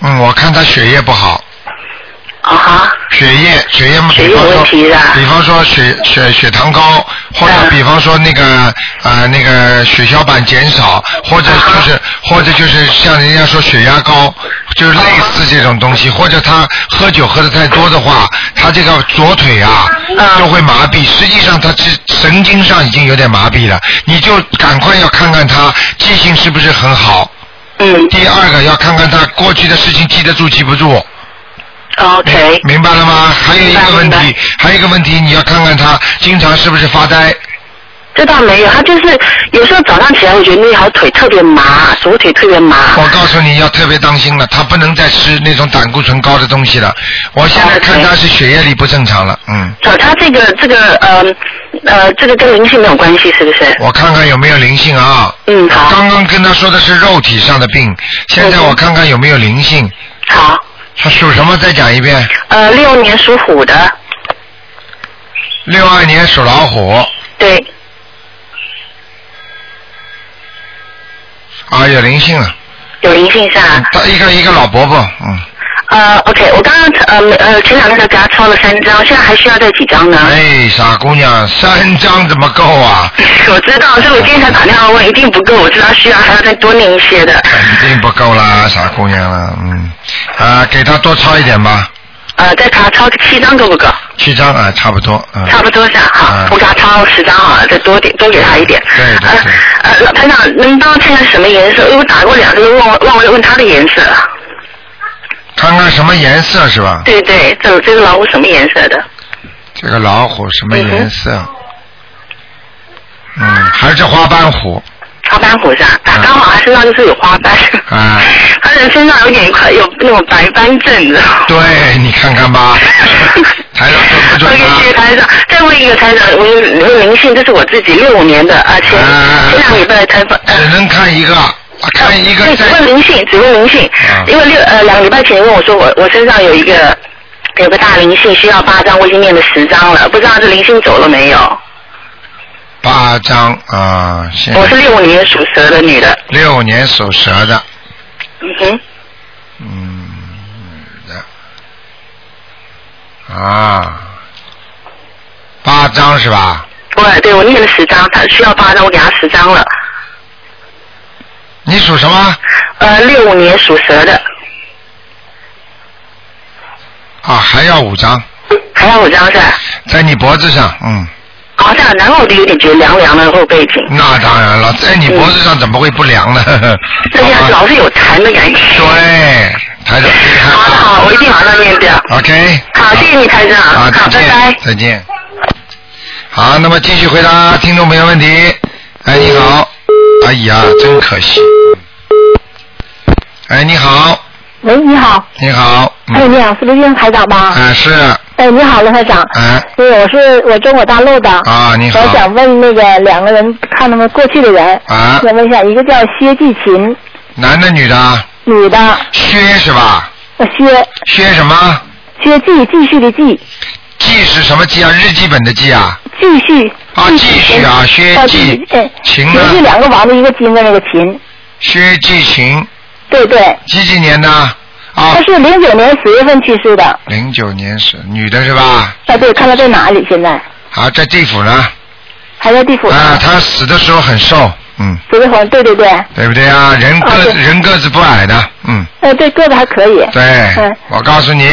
Speaker 1: 嗯，我看他血液不好。
Speaker 7: 啊哈。
Speaker 1: 血液，血液嘛，比方说比方说血血血糖高，或者比方说那个呃那个血小板减少，或者就是或者就是像人家说血压高，就是类似这种东西，或者他喝酒喝的太多的话，他这个左腿啊就会麻痹，实际上他是神经上已经有点麻痹了，你就赶快要看看他记性是不是很好。
Speaker 7: 嗯。
Speaker 1: 第二个要看看他过去的事情记得住记不住。
Speaker 7: OK。
Speaker 1: 明白了吗？还有一个问题，还有一个问题，你要看看他经常是不是发呆。
Speaker 7: 这倒没有，他就是有时候早上起来，我觉得那条腿特别麻，左腿特别麻。
Speaker 1: 我告诉你要特别当心了，他不能再吃那种胆固醇高的东西了。我现在看他是血液里不正常了，嗯。
Speaker 7: 找他这个这个呃呃，这个跟灵性没有关系，是不是？
Speaker 1: 我看看有没有灵性啊？
Speaker 7: 嗯，好。
Speaker 1: 刚刚跟他说的是肉体上的病，现在我看看有没有灵性。
Speaker 7: 好。
Speaker 1: 他属什么？再讲一遍。
Speaker 7: 呃，六年属虎的，
Speaker 1: 六二年属老虎。
Speaker 7: 对。
Speaker 1: 啊，有灵性了。
Speaker 7: 有灵性是吧？
Speaker 1: 他一个一个老伯伯，嗯。
Speaker 7: 呃，OK，我刚刚呃呃前两天才给他抄了三张，现在还需要再几张呢？
Speaker 1: 哎，傻姑娘，三张怎么够啊？(laughs)
Speaker 7: 我知道，所以我今天才打电话问，一定不够，我知道需要还要再多念一些的。
Speaker 1: 肯定不够啦，傻姑娘了，嗯，啊，给他多抄一点吧，
Speaker 7: 呃，再给他抄个七张够不够？
Speaker 1: 七张啊，差不多，嗯。
Speaker 7: 差不多是吧？好，我给他抄十张好了，再多点，多给他一点。
Speaker 1: 对对对。
Speaker 7: 呃，老台长，能帮我看看什么颜色？因为我打过两个，忘忘了问他的颜色。
Speaker 1: 看看什么颜色是吧？
Speaker 7: 对对，这这个老虎什么颜色的？
Speaker 1: 这个老虎什么颜色？嗯，还是花斑虎。
Speaker 7: 花斑虎是吧？他刚好他身上就是有花斑，
Speaker 1: 啊，(laughs)
Speaker 7: 他的身上有点快有那种白斑症，知道吗？
Speaker 1: 对，你看看吧，(laughs) 台长准不准
Speaker 7: OK，
Speaker 1: 啊？
Speaker 7: 谢谢台长。再问一个台长，我有有灵性，这是我自己六五年的，而且前两个礼拜来采访。
Speaker 1: 只能看一个，看一个
Speaker 7: 对，只问灵性，只问灵性。因为六呃两个礼拜前问我说我我身上有一个有个大灵性，需要八张，我已经念了十张了，不知道这灵性走了没有？
Speaker 1: 八张啊，现
Speaker 7: 我是六五年属蛇的女的。
Speaker 1: 六五年属蛇的，
Speaker 7: 嗯哼。
Speaker 1: 嗯，的啊，八张是吧？
Speaker 7: 对对，我念了十张，他需要八张，我给他十张了。
Speaker 1: 你属什么？
Speaker 7: 呃，六五年属蛇的，
Speaker 1: 啊，还要五张，
Speaker 7: 还要五张是吧？
Speaker 1: 在你脖子上，嗯，
Speaker 7: 好像然后我就有点觉得凉凉的后背景，
Speaker 1: 那当然了，在你脖子上怎么会不凉呢？
Speaker 7: 而且老是有痰的感觉。
Speaker 1: 对，台长，
Speaker 7: 好好，我一定马上念掉。
Speaker 1: OK，
Speaker 7: 好，谢谢你台长。
Speaker 1: 好，
Speaker 7: 好，
Speaker 1: 再见，
Speaker 7: 拜拜。
Speaker 1: 再见。好，那么继续回答听众朋友问题。哎，你好，哎呀，真可惜。哎，你好，
Speaker 3: 喂，你好。
Speaker 1: 你好，
Speaker 3: 哎，你好，是不是运台长吧？
Speaker 1: 哎是，
Speaker 3: 哎，你好，卢台长。
Speaker 1: 哎，
Speaker 3: 对，我是我中国大陆的。
Speaker 1: 啊，你好
Speaker 3: 我，想问那个两个人，看他们过去的人。
Speaker 1: 啊
Speaker 3: 想问一下，一个叫薛继琴，
Speaker 1: 男的女的？
Speaker 3: 女的。
Speaker 1: 薛是吧？
Speaker 3: 呃，薛
Speaker 1: 薛什么？
Speaker 3: 薛继继续的继，
Speaker 1: 记是什么记啊？日记本的记啊？
Speaker 3: 继续。
Speaker 1: 啊，继续啊，薛
Speaker 3: 啊
Speaker 1: 继
Speaker 3: 继哎，
Speaker 1: 琴呢
Speaker 3: 学？是两个王字一个金的那个秦。
Speaker 1: 薛继琴，
Speaker 3: 对对。
Speaker 1: 几几年的？啊
Speaker 3: 他，是零九年十月份去世的。
Speaker 1: 零九年是女的是吧？
Speaker 3: 啊，对，看他在哪里现在？
Speaker 1: 啊，在地府呢。
Speaker 3: 还在地府。
Speaker 1: 啊，他死的时候很瘦，嗯，
Speaker 3: 石头红，对对对。
Speaker 1: 对不对啊？人个人个子不矮的，嗯，
Speaker 3: 呃，对，个子还可以。
Speaker 1: 对
Speaker 3: 嗯，
Speaker 1: 我告诉你，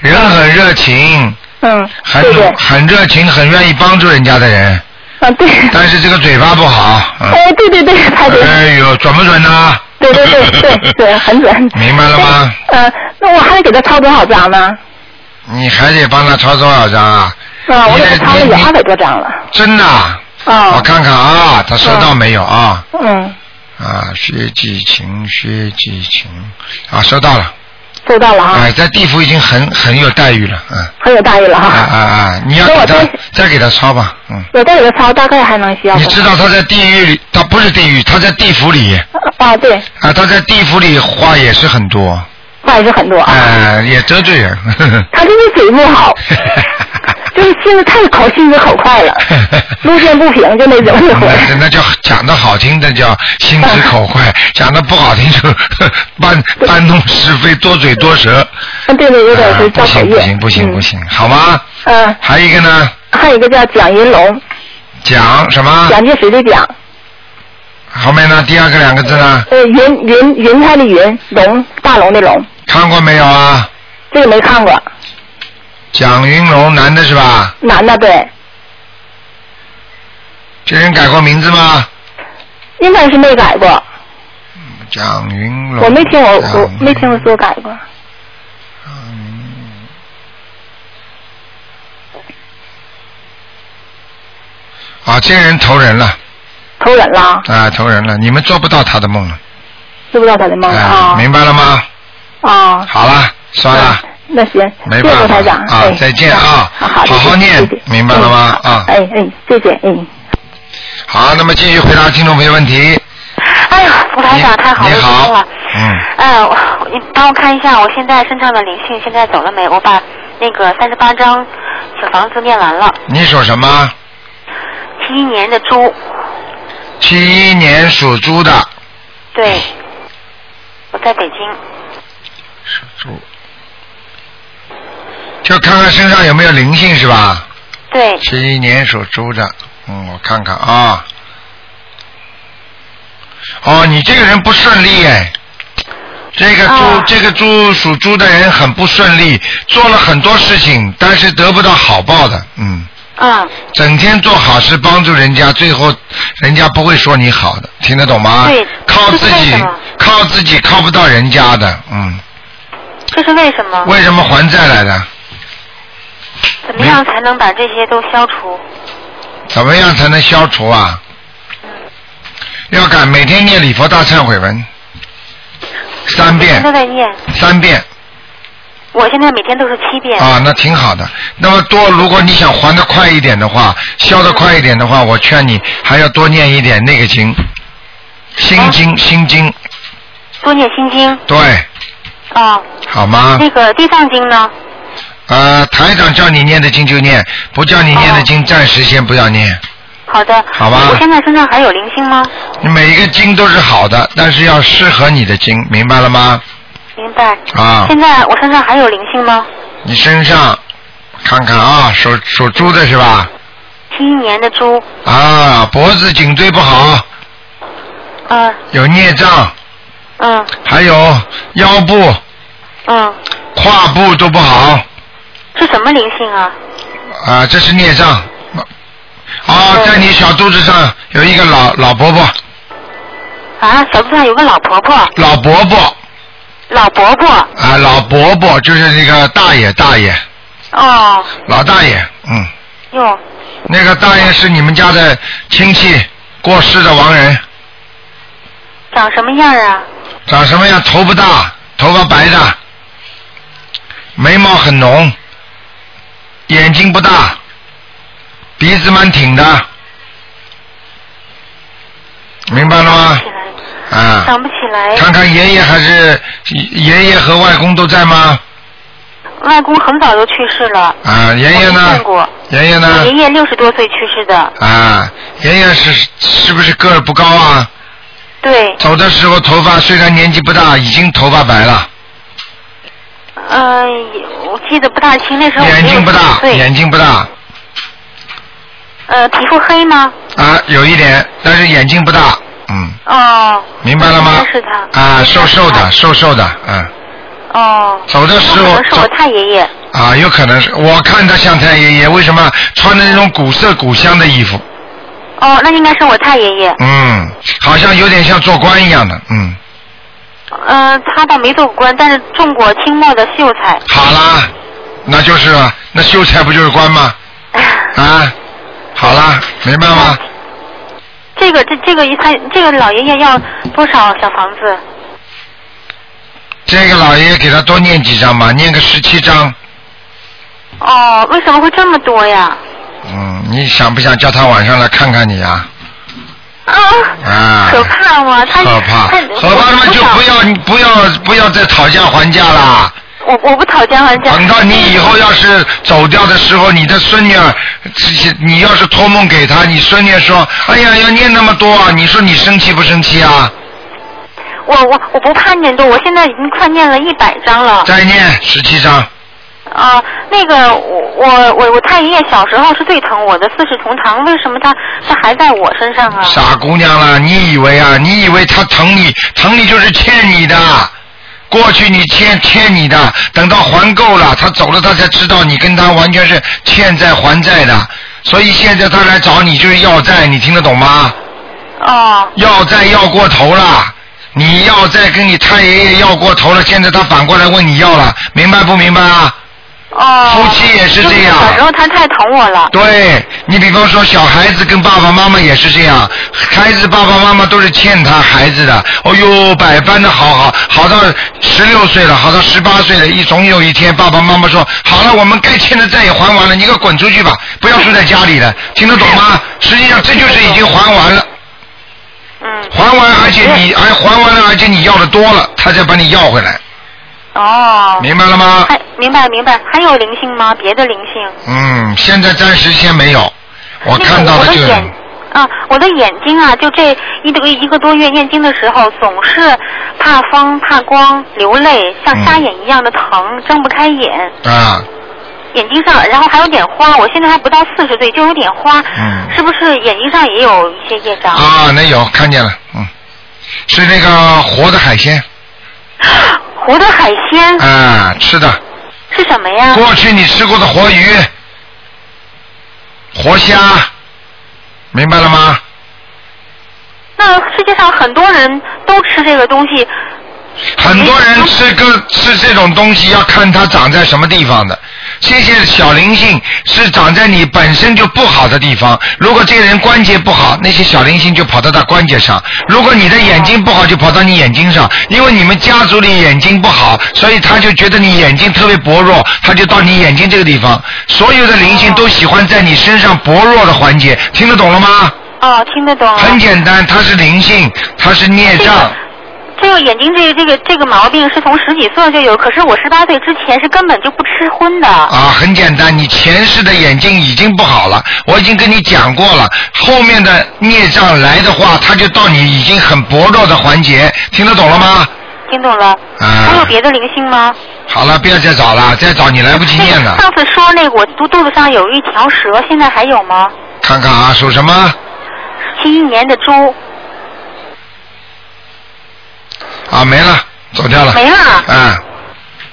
Speaker 1: 人很热情，
Speaker 3: 嗯，
Speaker 1: 很。很热情，很愿意帮助人家的人，
Speaker 3: 啊，对。
Speaker 1: 但是这个嘴巴不好，嗯，
Speaker 3: 哎，对对对，太对。
Speaker 1: 哎呦，准不准呢？
Speaker 3: 对对对对对，很准。
Speaker 1: 明白了吗？
Speaker 3: 呃，那我还得给他抄多少张呢？
Speaker 1: 你还得帮他抄多少张啊？
Speaker 3: 啊，我给他抄了有二百多张了。
Speaker 1: 真的啊？
Speaker 3: 啊。
Speaker 1: 我看看啊，他收到没有啊？
Speaker 3: 嗯，
Speaker 1: 啊，薛继琴，薛继琴，啊，收到了。
Speaker 3: 收到了啊，
Speaker 1: 哎，在地府已经很很有待遇了，嗯。
Speaker 3: 很有待遇了
Speaker 1: 啊
Speaker 3: 哈。
Speaker 1: 啊啊啊！你要给他
Speaker 3: 再
Speaker 1: 再给他抄吧，嗯。
Speaker 3: 我再给他抄，大概还能需要。
Speaker 1: 你知道他在地狱里，他不是地狱，他在地府里
Speaker 3: 啊？对，
Speaker 1: 啊，他在地府里话也是很多，
Speaker 3: 话也是很多啊。
Speaker 1: 哎，也得罪人。
Speaker 3: 他就是嘴不好，(laughs) 就是性子太口心直口快了，(laughs) 路见不平就那种。
Speaker 1: 那那叫讲的好听的叫心直口快，(laughs) 讲的不好听就 (laughs) 搬搬弄是非，多嘴多舌。
Speaker 3: 嗯，对对，有点是
Speaker 1: 不
Speaker 3: 造口业。
Speaker 1: 行不行不行不行，好吗？
Speaker 3: 嗯，
Speaker 1: 还有一个呢，
Speaker 3: 还有一个叫蒋云龙，
Speaker 1: 蒋什么？
Speaker 3: 蒋介石的蒋，
Speaker 1: 后面呢？第二个两个字呢？
Speaker 3: 呃，云云云彩的云，龙大龙的龙，
Speaker 1: 看过没有啊？
Speaker 3: 这个没看过，
Speaker 1: 蒋云龙，男的是吧？
Speaker 3: 男的对，
Speaker 1: 这人改过名字吗？
Speaker 3: 应该是没改过，
Speaker 1: 蒋云龙。
Speaker 3: 我没听我我没听我说改过。
Speaker 1: 啊，这个人投人了
Speaker 3: 投人了，
Speaker 1: 啊，投人了，你们做不到他的梦了，
Speaker 3: 做不到他的梦
Speaker 1: 哎
Speaker 3: 啊？
Speaker 1: 明白了吗？
Speaker 3: 啊，
Speaker 1: 好了，算了，
Speaker 3: 那行，谢谢
Speaker 1: 没办法
Speaker 3: 卢台长，
Speaker 1: 啊
Speaker 3: 哎
Speaker 1: 再见啊
Speaker 3: 好好
Speaker 1: 好好念
Speaker 3: 谢谢
Speaker 1: 明白了吗
Speaker 3: 嗯
Speaker 1: 啊
Speaker 3: 哎哎，谢谢，嗯。
Speaker 1: 好，那么继续回答听众朋友问题。
Speaker 8: 哎呀，吴台长太好了。
Speaker 1: 嗯，
Speaker 8: 哎，我你帮我看一下，我现在身上的灵性现在走了没？我把那个三十八张小房子念完了。
Speaker 1: 你属什么？
Speaker 8: 七一年的猪，
Speaker 1: 七一年属猪的，
Speaker 8: 对，我在北京。
Speaker 1: 属猪。就看看身上有没有灵性是吧？
Speaker 8: 对，
Speaker 1: 七一年属猪的，嗯，我看看啊。哦，你这个人不顺利哎。这个猪，
Speaker 8: 啊
Speaker 1: 这个猪属猪的人很不顺利，做了很多事情，但是得不到好报的，嗯。
Speaker 8: 嗯，
Speaker 1: 整天做好事帮助人家，最后人家不会说你好的，听得懂吗？
Speaker 8: 对
Speaker 1: 靠自己靠自己靠不到人家的，嗯。
Speaker 8: 这是为什么？
Speaker 1: 为什么还债来的？
Speaker 8: 怎么样才能把这些都消除？
Speaker 1: 怎么样才能消除啊？要敢每天念礼佛大忏悔文，三遍，
Speaker 8: 都在念，
Speaker 1: 三遍
Speaker 8: 我现在每天都是七遍。
Speaker 1: 啊，那挺好的。那么多，如果你想还的快一点的话，消的快一点的话，我劝你还要多念一点那个经，心经，心经，
Speaker 8: 多念心经。
Speaker 1: 对，
Speaker 8: 哦，
Speaker 1: 好吗？
Speaker 8: 那个地藏经呢？
Speaker 1: 呃，台长叫你念的经就念，不叫你念的经暂时先不要念。
Speaker 8: 好的。
Speaker 1: 好吧
Speaker 8: 我现在身上还有灵性吗？
Speaker 1: 你每一个经都是好的，但是要适合你的经，明白了吗？
Speaker 8: 明白。
Speaker 1: 啊
Speaker 8: 现在我身上还有灵性吗？
Speaker 1: 你身上看看啊，属属猪的是吧？
Speaker 8: 七一年的猪，
Speaker 1: 啊，脖子颈椎不好，
Speaker 8: 嗯
Speaker 1: 有孽障，
Speaker 8: 嗯
Speaker 1: 还有腰部、
Speaker 8: 嗯，
Speaker 1: 胯部都不好
Speaker 8: 是什么灵性啊？
Speaker 1: 啊，这是孽障。啊，在你小肚子上有一个老老伯伯，
Speaker 8: 啊，小肚上有个老婆婆，
Speaker 1: 老伯伯
Speaker 8: 老伯伯。
Speaker 1: 啊，老伯伯就是那个大爷大爷，
Speaker 8: 哦，
Speaker 1: 老大爷，嗯，
Speaker 8: 哟，
Speaker 1: 那个大爷是你们家的亲戚过世的亡人，
Speaker 8: 长什么样啊？
Speaker 1: 长什么样？头不大，头发白的，眉毛很浓，眼睛不大，鼻子蛮挺的，明白了吗？啊，
Speaker 8: 想不起来。
Speaker 1: 看看爷爷还是爷爷和外公都在吗？
Speaker 8: 外公很早就去世了。
Speaker 1: 啊，爷爷呢
Speaker 8: 见过。
Speaker 1: 爷爷呢
Speaker 8: 爷爷六十多岁去世的。
Speaker 1: 啊，爷爷是是不是个儿不高啊？
Speaker 8: 对，
Speaker 1: 走的时候头发虽然年纪不大，已经头发白了，
Speaker 8: 嗯、我记得不大清，那时候
Speaker 1: 眼睛不大
Speaker 8: 60，岁
Speaker 1: 眼睛不大
Speaker 8: 呃，皮肤黑吗？
Speaker 1: 啊，有一点，但是眼睛不大，嗯，
Speaker 8: 哦。
Speaker 1: 明白了吗
Speaker 8: 是他。
Speaker 1: 啊，瘦瘦的，瘦瘦的，嗯，
Speaker 8: 哦。
Speaker 1: 走的时候
Speaker 8: 那可能是我太爷爷。
Speaker 1: 啊，有可能是我看他像太爷爷，为什么穿的那种古色古香的衣服？
Speaker 8: 哦，那应该是我太爷爷。
Speaker 1: 嗯，好像有点像做官一样的，嗯，
Speaker 8: 呃，他倒没做过官，但是中过清末的秀才。
Speaker 1: 好啦，那就是啊，那秀才不就是官吗？(laughs) 啊，好啦，明白吗？
Speaker 8: 这个这这个一他这个老爷爷要多少小房子？
Speaker 1: 这个老爷爷给他多念几张吧，念个十七张。
Speaker 8: 哦，为什么会这么多呀？
Speaker 1: 嗯，你想不想叫他晚上来看看你啊？
Speaker 8: 啊，
Speaker 1: 啊，(laughs)
Speaker 8: 可怕吗？他
Speaker 1: 可怕，可怕嘛就不要不要不要再讨价还价啦。
Speaker 8: 我我不讨价还价。
Speaker 1: 等到你以后要是走掉的时候，你的孙女儿，你要是托梦给她，你孙女儿说：“哎呀，要念那么多啊！”你说你生气不生气啊？
Speaker 8: 我我我不怕念多，我现在已经快念了一百章了。
Speaker 1: 再念十七章，
Speaker 8: 啊，那个我我我我太爷爷小时候是最疼我的，四世同堂，为什么他他还在我身上啊？
Speaker 1: 傻姑娘了，你以为啊？你以为他疼你，疼你就是欠你的。过去你欠欠你的，等到还够了，他走了，他才知道你跟他完全是欠债还债的。所以现在他来找你就是要债，你听得懂吗？
Speaker 8: 哦。
Speaker 1: 要债要过头了，你要债跟你太爷爷要过头了，现在他反过来问你要了，明白不明白啊？
Speaker 8: 哦。
Speaker 1: 夫妻也是这样。
Speaker 8: 小时候他太疼我了。
Speaker 1: 对你比方说小孩子跟爸爸妈妈也是这样，孩子爸爸妈妈都是欠他孩子的，哦呦百般的好好好到十六岁了，好到十八岁了，一总有一天爸爸妈妈说好了，我们该欠的债也还完了，你给我滚出去吧，不要住在家里了，听得懂吗？(laughs) 实际上这就是已经还完了。
Speaker 8: 嗯。
Speaker 1: 还完，而且你还还完了，而且你要的多了，他再把你要回来，
Speaker 8: 哦。
Speaker 1: 明白了吗？
Speaker 8: 还明白明白，还有灵性吗？别的灵性？
Speaker 1: 嗯，现在暂时先没有，我看到的就是
Speaker 8: 我的眼啊，我的眼睛啊，就这一个一个多月念经的时候，总是怕风、怕光、流泪，像瞎眼一样的疼，睁不开眼。
Speaker 1: 啊，
Speaker 8: 眼睛上，然后还有点花，我现在还不到四十岁，就有点花，
Speaker 1: 嗯
Speaker 8: 是不是眼睛上也有一些业障？
Speaker 1: 啊，那有看见了，嗯，是那个活的海鲜，(laughs)
Speaker 8: 活的海鲜
Speaker 1: 啊，吃的。
Speaker 8: 是什么呀？
Speaker 1: 过去你吃过的活鱼、活虾，明白了吗？
Speaker 8: 那世界上很多人都吃这个东西，
Speaker 1: 很多人吃个吃这种东西，要看它长在什么地方的。这些小灵性是长在你本身就不好的地方。如果这个人关节不好，那些小灵性就跑到他关节上；如果你的眼睛不好，就跑到你眼睛上。因为你们家族里眼睛不好，所以他就觉得你眼睛特别薄弱，他就到你眼睛这个地方。所有的灵性都喜欢在你身上薄弱的环节，听得懂了吗？
Speaker 8: 哦，听得懂。
Speaker 1: 很简单，它是灵性，它是孽障。
Speaker 8: 这个眼睛这个这个这个毛病是从十几岁就有，可是我十八岁之前是根本就不吃荤的。
Speaker 1: 啊，很简单，你前世的眼睛已经不好了，我已经跟你讲过了。后面的孽障来的话，它就到你已经很薄弱的环节，听得懂了吗？
Speaker 8: 听懂了。
Speaker 1: 啊
Speaker 8: 还有别的灵性吗？
Speaker 1: 好了，不要再找了，再找你来不及念了。
Speaker 8: 上次说那个我肚肚子上有一条蛇，现在还有吗？
Speaker 1: 看看啊，属什么？
Speaker 8: 七一年的猪
Speaker 1: 啊，没了，走掉了。
Speaker 8: 没了。
Speaker 1: 嗯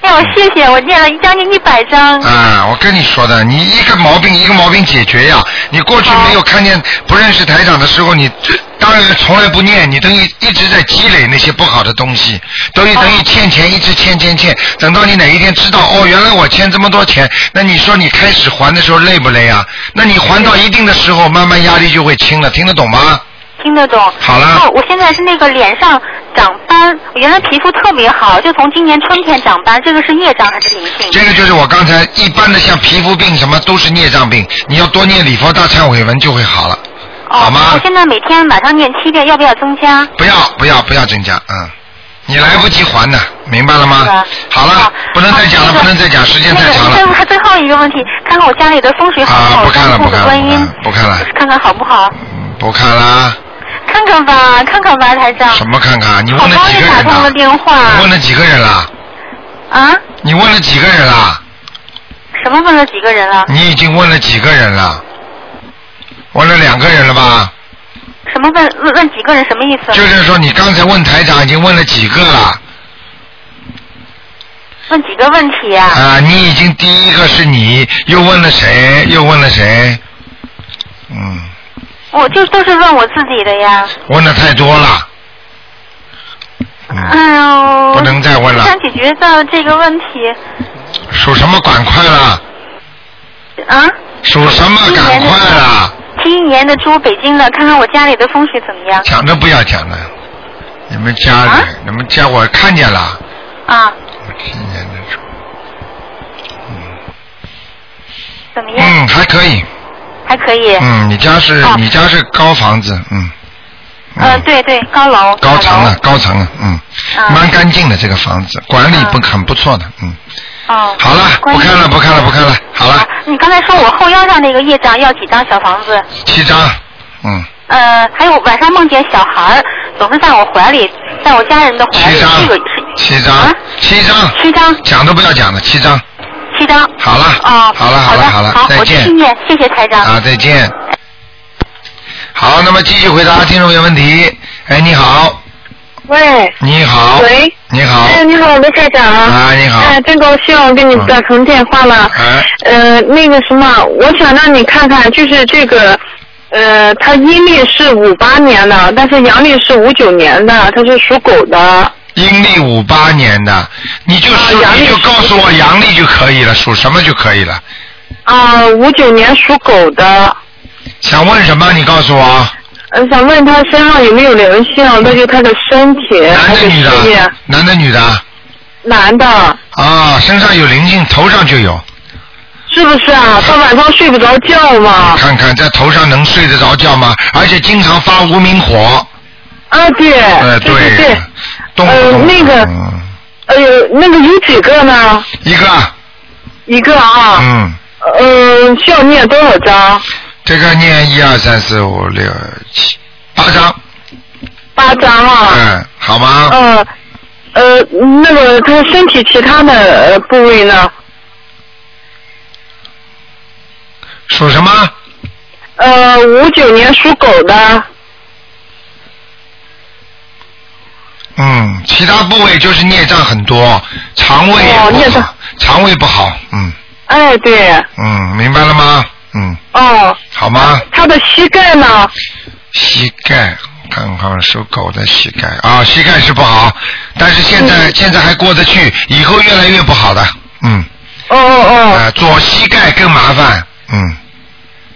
Speaker 8: 哎，我谢谢，我念了将近一百张。
Speaker 1: 啊，我跟你说的，你一个毛病一个毛病解决呀。你过去没有看见不认识台长的时候，你这当然从来不念，你等于一直在积累那些不好的东西，等于等于欠钱，一直欠欠欠，等到你哪一天知道哦，原来我欠这么多钱，那你说你开始还的时候累不累啊？那你还到一定的时候，慢慢压力就会轻了，听得懂吗？
Speaker 8: 听得懂。
Speaker 1: 好了
Speaker 8: 哦，我现在是那个脸上长斑，我原来皮肤特别好，就从今年春天长斑，这个是孽障还是灵性？
Speaker 1: 这个就是我刚才一般的像皮肤病什么都是孽障病，你要多念礼佛大忏悔文就会好了，好吗
Speaker 8: 哦我？现在每天晚上念七遍，要不要增加？
Speaker 1: 不要不要不要增加，嗯，你来不及还的，明白了吗？好了，不能再讲了，不能再讲，时间太长了。
Speaker 8: 最后最后一个问题，看看我家里的风水好不好？
Speaker 1: 啊不看了不看了
Speaker 8: 的观音，
Speaker 1: 不看了，
Speaker 8: 看看好不好？
Speaker 1: 不看啦。
Speaker 8: 看看吧，看看吧，台长。
Speaker 1: 什么看看？你问了几个人
Speaker 8: 兴打通了
Speaker 1: 了？
Speaker 8: 电话。
Speaker 1: 你问了几个人了？
Speaker 8: 啊？
Speaker 1: 你问了几个人了？
Speaker 8: 什么问了几个人了？
Speaker 1: 你已经问了几个人了？问了两个人了吧？
Speaker 8: 什么问问问几个人？什么意思？
Speaker 1: 就是说你刚才问台长已经问了几个了
Speaker 8: 问几个问题呀、
Speaker 1: 啊？你已经第一个是你，又问了谁？又问了谁？嗯，
Speaker 8: 我就都是问我自己的呀。
Speaker 1: 问的太多了，
Speaker 8: 哎呦。
Speaker 1: 不能再问了
Speaker 8: 想解决到这个问题
Speaker 1: 属什么板块了？
Speaker 8: 啊？
Speaker 1: 属什么赶快了？
Speaker 8: 七一年的猪，北京的，看看我家里的风水怎么样？
Speaker 1: 讲都不要讲了，你们家里，你们家我看见了，
Speaker 8: 啊，
Speaker 1: 今年的猪，嗯
Speaker 8: 怎么样？
Speaker 1: 嗯，还可以，
Speaker 8: 还可以。
Speaker 1: 嗯，你家是
Speaker 8: 哦。
Speaker 1: 你家是高房子，嗯，
Speaker 8: 嗯、对对，高楼。
Speaker 1: 高层了，高层了，嗯，
Speaker 8: 啊。
Speaker 1: 蛮干净的这个房子，管理不很不错的，嗯，
Speaker 8: 哦。
Speaker 1: 好了，不看了，不看了，不看了，好了，
Speaker 8: 你刚才说我后腰上那个业障要几张小房子？
Speaker 1: 七张，嗯，
Speaker 8: 呃，还有晚上梦见小孩儿总是在我怀里，在我家人的怀里，
Speaker 1: 七张
Speaker 8: 这个是
Speaker 1: 七张，七张，
Speaker 8: 啊七张，
Speaker 1: 讲都不要讲了，七张，
Speaker 8: 七张。
Speaker 1: 好了，
Speaker 8: 哦，
Speaker 1: 好了，好了，好了，
Speaker 8: 好，
Speaker 1: 再见
Speaker 8: 我去。念，谢谢台长。
Speaker 1: 啊，再见。好，那么继续回答听众朋友问题。哎，你好，
Speaker 9: 喂，
Speaker 1: 你好，
Speaker 9: 喂，
Speaker 1: 你好，
Speaker 9: 哎，你好，卢台长。
Speaker 1: 啊你好
Speaker 9: 哎，真高兴我跟你打通电话了。
Speaker 1: 哎，
Speaker 9: 呃，那个什么，我想让你看看，就是这个，呃，他阴历是五八年的，但是阳历是五九年的，他是属狗的。
Speaker 1: 阴历五八年的，你就说、你就告诉我阳历就可以了，属什么就可以了。
Speaker 9: 啊，五九年属狗的。
Speaker 1: 想问什么？你告诉我。
Speaker 9: 呃，想问他身上有没有灵性？那就他的身体男的
Speaker 1: 女的？，男的女的？
Speaker 9: 男的，
Speaker 1: 啊，身上有灵性，头上就有。
Speaker 9: 是不是啊？他晚上睡不着觉嘛。
Speaker 1: 看看在头上能睡得着觉吗？而且经常发无名火。
Speaker 9: 啊，对，
Speaker 1: 呃，
Speaker 9: 对对对，
Speaker 1: 动不
Speaker 9: 呃，那个，呃，那个有几个呢？
Speaker 1: 一个。
Speaker 9: 一个啊。
Speaker 1: 嗯。
Speaker 9: 呃，需要念多少章？
Speaker 1: 这个念一二三四五六七八张。
Speaker 9: 八章啊。
Speaker 1: 嗯，好吗？
Speaker 9: 嗯，呃，那个他身体其他的呃部位呢？
Speaker 1: 属什么？
Speaker 9: 呃，五九年属狗的。
Speaker 1: 嗯，其他部位就是孽障很多，肠胃
Speaker 9: 哦
Speaker 1: 孽障，肠胃不好，嗯
Speaker 9: 哎，对，
Speaker 1: 嗯，明白了吗？嗯，
Speaker 9: 哦，
Speaker 1: 好吗？
Speaker 9: 他的膝盖呢？
Speaker 1: 膝盖，看看属狗的膝盖啊，膝盖是不好，但是现在、现在还过得去，以后越来越不好的，嗯。
Speaker 9: 哦哦哦。
Speaker 1: 啊，左膝盖更麻烦，嗯。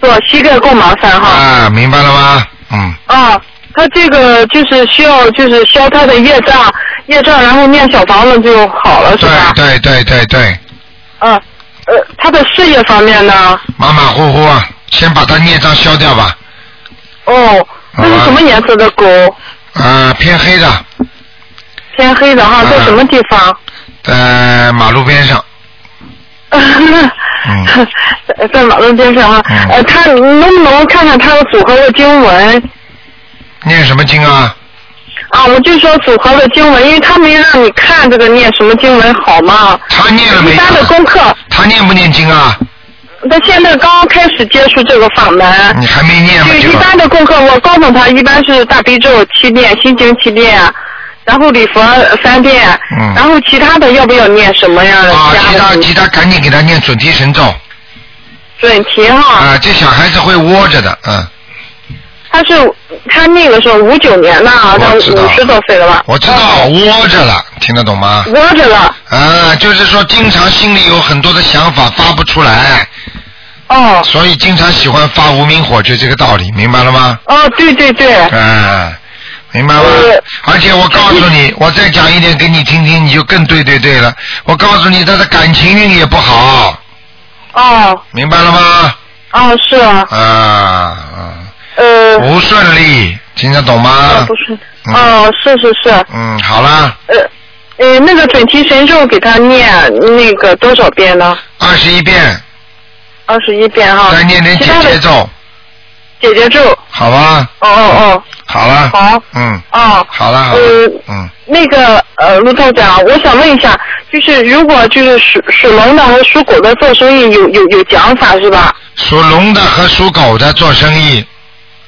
Speaker 9: 左膝盖更麻烦哈。
Speaker 1: 啊，明白了吗？嗯。
Speaker 9: 啊，他这个就是需要就是消他的业障，业障然后念小房子就好了，是吧？
Speaker 1: 对对对对，
Speaker 9: 嗯，呃，他的事业方面呢？
Speaker 1: 马马虎虎啊，先把他孽障消掉吧。
Speaker 9: 哦，那是什么颜色的狗？
Speaker 1: 啊，偏黑的，
Speaker 9: 偏黑的哈，在什么地方？
Speaker 1: 在马路边上。(laughs) 嗯
Speaker 9: 在在马路边上哈。呃，他能不能看看他的组合的经文？
Speaker 1: 念什么经啊？
Speaker 9: 啊，我就说组合的经文，因为他没让你看这个念什么经文好吗？
Speaker 1: 他念了没？
Speaker 9: 一般的功课。
Speaker 1: 他念不念经啊？
Speaker 9: 他现在刚刚开始接触这个法门。
Speaker 1: 你还没念吗？
Speaker 9: 就一般的功课，我告诉他，一般是大悲咒七遍，心经七遍，然后礼佛三遍，
Speaker 1: 嗯
Speaker 9: 然后其他的要不要念什么呀？
Speaker 1: 啊，其他其他赶紧给他念准提神咒。
Speaker 9: 准提哈。
Speaker 1: 啊，这小孩子会窝着的，嗯。
Speaker 9: 他是他那个时候五九年的啊，他
Speaker 1: 我知道
Speaker 9: 五十多岁了吧？
Speaker 1: 我知道窝着了，听得懂吗？
Speaker 9: 窝着了。
Speaker 1: 啊，就是说经常心里有很多的想法发不出来。
Speaker 9: 哦。
Speaker 1: 所以经常喜欢发无名火，就这个道理，明白了吗？
Speaker 9: 哦，对对对。
Speaker 1: 啊，明白吗？而且我告诉你，我再讲一点给你听听，你就更对对对了。我告诉你，他的感情运也不好，
Speaker 9: 哦
Speaker 1: 明白了吗？
Speaker 9: 哦是啊。
Speaker 1: 啊啊，
Speaker 9: 呃。
Speaker 1: 不顺利，听得懂吗？
Speaker 9: 不是。哦，是是是。
Speaker 1: 嗯，好了，
Speaker 9: 呃呃，那个准提神咒给他念那个多少遍呢？
Speaker 1: 二十一遍，
Speaker 9: 二十一遍哈。
Speaker 1: 再念点姐姐咒，
Speaker 9: 姐姐咒。
Speaker 1: 好吧？
Speaker 9: 哦哦哦
Speaker 1: 好了。
Speaker 9: 好。
Speaker 1: 嗯，
Speaker 9: 哦。
Speaker 1: 好了好了，
Speaker 9: 呃，
Speaker 1: 嗯，
Speaker 9: 那个呃，卢太长，我想问一下，就是如果就是属属龙的和属狗的做生意有有有讲法是吧？
Speaker 1: 属龙的和属狗的做生意。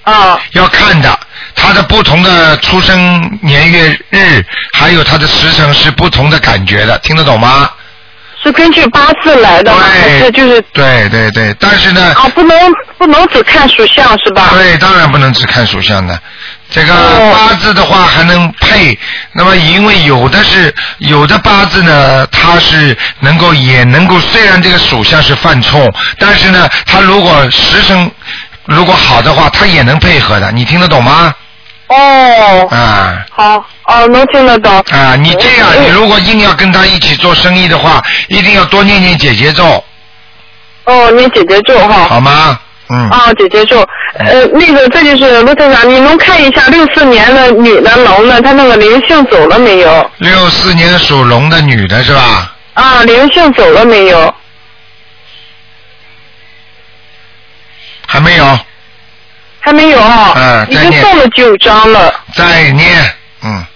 Speaker 9: 啊。
Speaker 1: 要看的，他的不同的出生年月日，还有他的时辰是不同的感觉的，听得懂吗？
Speaker 9: 是根据八字来的吗？还是就是
Speaker 1: 对对对，但是呢。
Speaker 9: 啊，不能不能只看属相是吧？
Speaker 1: 对，当然不能只看属相的。这个
Speaker 9: 哦
Speaker 1: 八字的话还能配，那么因为有的是有的八字呢，它是能够也能够，虽然这个属相是犯冲，但是呢，它如果时辰如果好的话，他也能配合的，你听得懂吗？
Speaker 9: 哦。
Speaker 1: 啊。
Speaker 9: 好，哦，能听得懂。
Speaker 1: 啊，你这样，你如果硬要跟他一起做生意的话，一定要多念念姐姐咒，
Speaker 9: 哦，念姐姐咒哈。
Speaker 1: 好吗？嗯。
Speaker 9: 啊，姐姐咒，呃，那个这就是卢台长，你能看一下六四年的女的龙的？她那个灵性走了没有？
Speaker 1: 六四年属龙的女的是吧？
Speaker 9: 啊，灵性走了没有？
Speaker 1: 还没有。
Speaker 9: 还没有啊。
Speaker 1: 嗯，
Speaker 9: 已经送了九张了。
Speaker 1: 再念，嗯。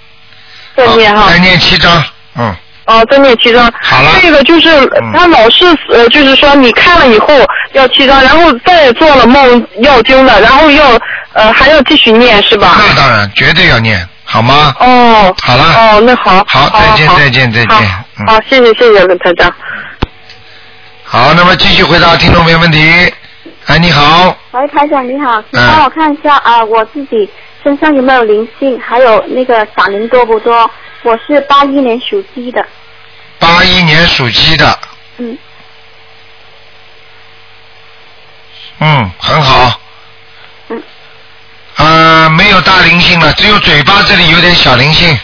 Speaker 9: 再念哈。
Speaker 1: 再念七张，嗯。
Speaker 9: 哦，再念七张。
Speaker 1: 好了。
Speaker 9: 这个就是他老是呃，就是说你看了以后要七张，然后再做了梦要经的，然后要呃还要继续念是吧？
Speaker 1: 那当然，绝对要念，好吗？
Speaker 9: 哦。
Speaker 1: 好了。
Speaker 9: 哦，那好。
Speaker 1: 好，再见，再见，再见。嗯
Speaker 9: 好，谢谢谢谢卢台长。
Speaker 1: 好，那么继续回答听众朋友问题。哎，你好，
Speaker 10: 喂，台长你好，请
Speaker 1: 嗯
Speaker 10: 帮我看一下啊、我自己身上有没有灵性，还有那个闪灵多不多？我是八一年属鸡的，
Speaker 1: 八一年属鸡的，
Speaker 10: 嗯，
Speaker 1: 嗯，很好。
Speaker 10: 嗯。
Speaker 1: 呃，没有大灵性了，只有嘴巴这里有点小灵性，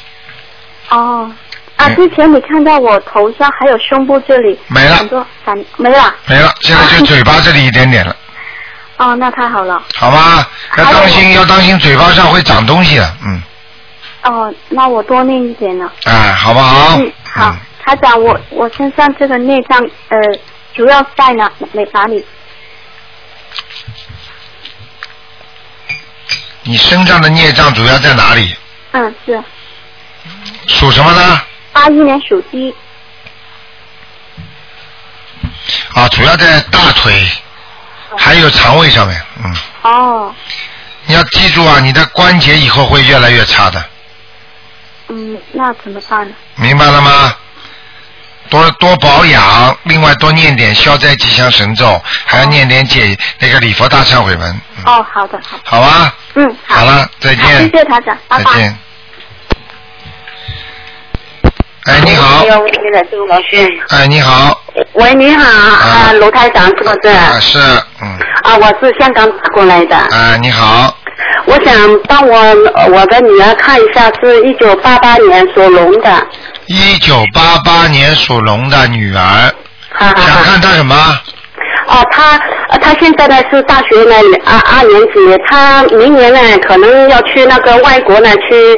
Speaker 10: 哦，啊，之前你看到我头上还有胸部这里
Speaker 1: 没了。
Speaker 10: 很多闪没了，
Speaker 1: 没了，现在就嘴巴这里一点点了，
Speaker 10: 哦，那太好了，
Speaker 1: 好吧？要当心，要当心嘴巴上会长东西的，嗯，
Speaker 10: 哦，那我多念一点了，
Speaker 1: 哎，好不好？
Speaker 10: 嗯，好，他讲，我我身上这个孽障呃，主要在哪哪哪里？
Speaker 1: 你身上的孽障主要在哪里？
Speaker 10: 嗯，是
Speaker 1: 属什么呢？
Speaker 10: 八一年属鸡，
Speaker 1: 啊，主要在大腿，还有肠胃上面，嗯，
Speaker 10: 哦，
Speaker 1: 你要记住啊，你的关节以后会越来越差的，
Speaker 10: 嗯，那怎么办呢？
Speaker 1: 明白了吗？多多保养，另外多念点消灾吉祥神咒，还要念点解那个礼佛大忏悔文，
Speaker 10: 哦，好的，好的，
Speaker 1: 好啊？
Speaker 10: 嗯，好，
Speaker 1: 好了，再
Speaker 10: 见谢，谢台长，拜拜。
Speaker 1: 再见。哎，你好。
Speaker 11: 哎，
Speaker 1: 你好，
Speaker 11: 喂，你好，啊，卢台长是不是？
Speaker 1: 啊是，嗯，
Speaker 11: 啊，我是香港打过来的。
Speaker 1: 啊你好，
Speaker 11: 我想帮我我的女儿看一下，是一九八八年属龙的。
Speaker 1: 一九八八年属龙的女儿，想看她什么？
Speaker 11: 哦，她呃她现在呢是大学呢二二年级，她明年呢可能要去那个外国呢去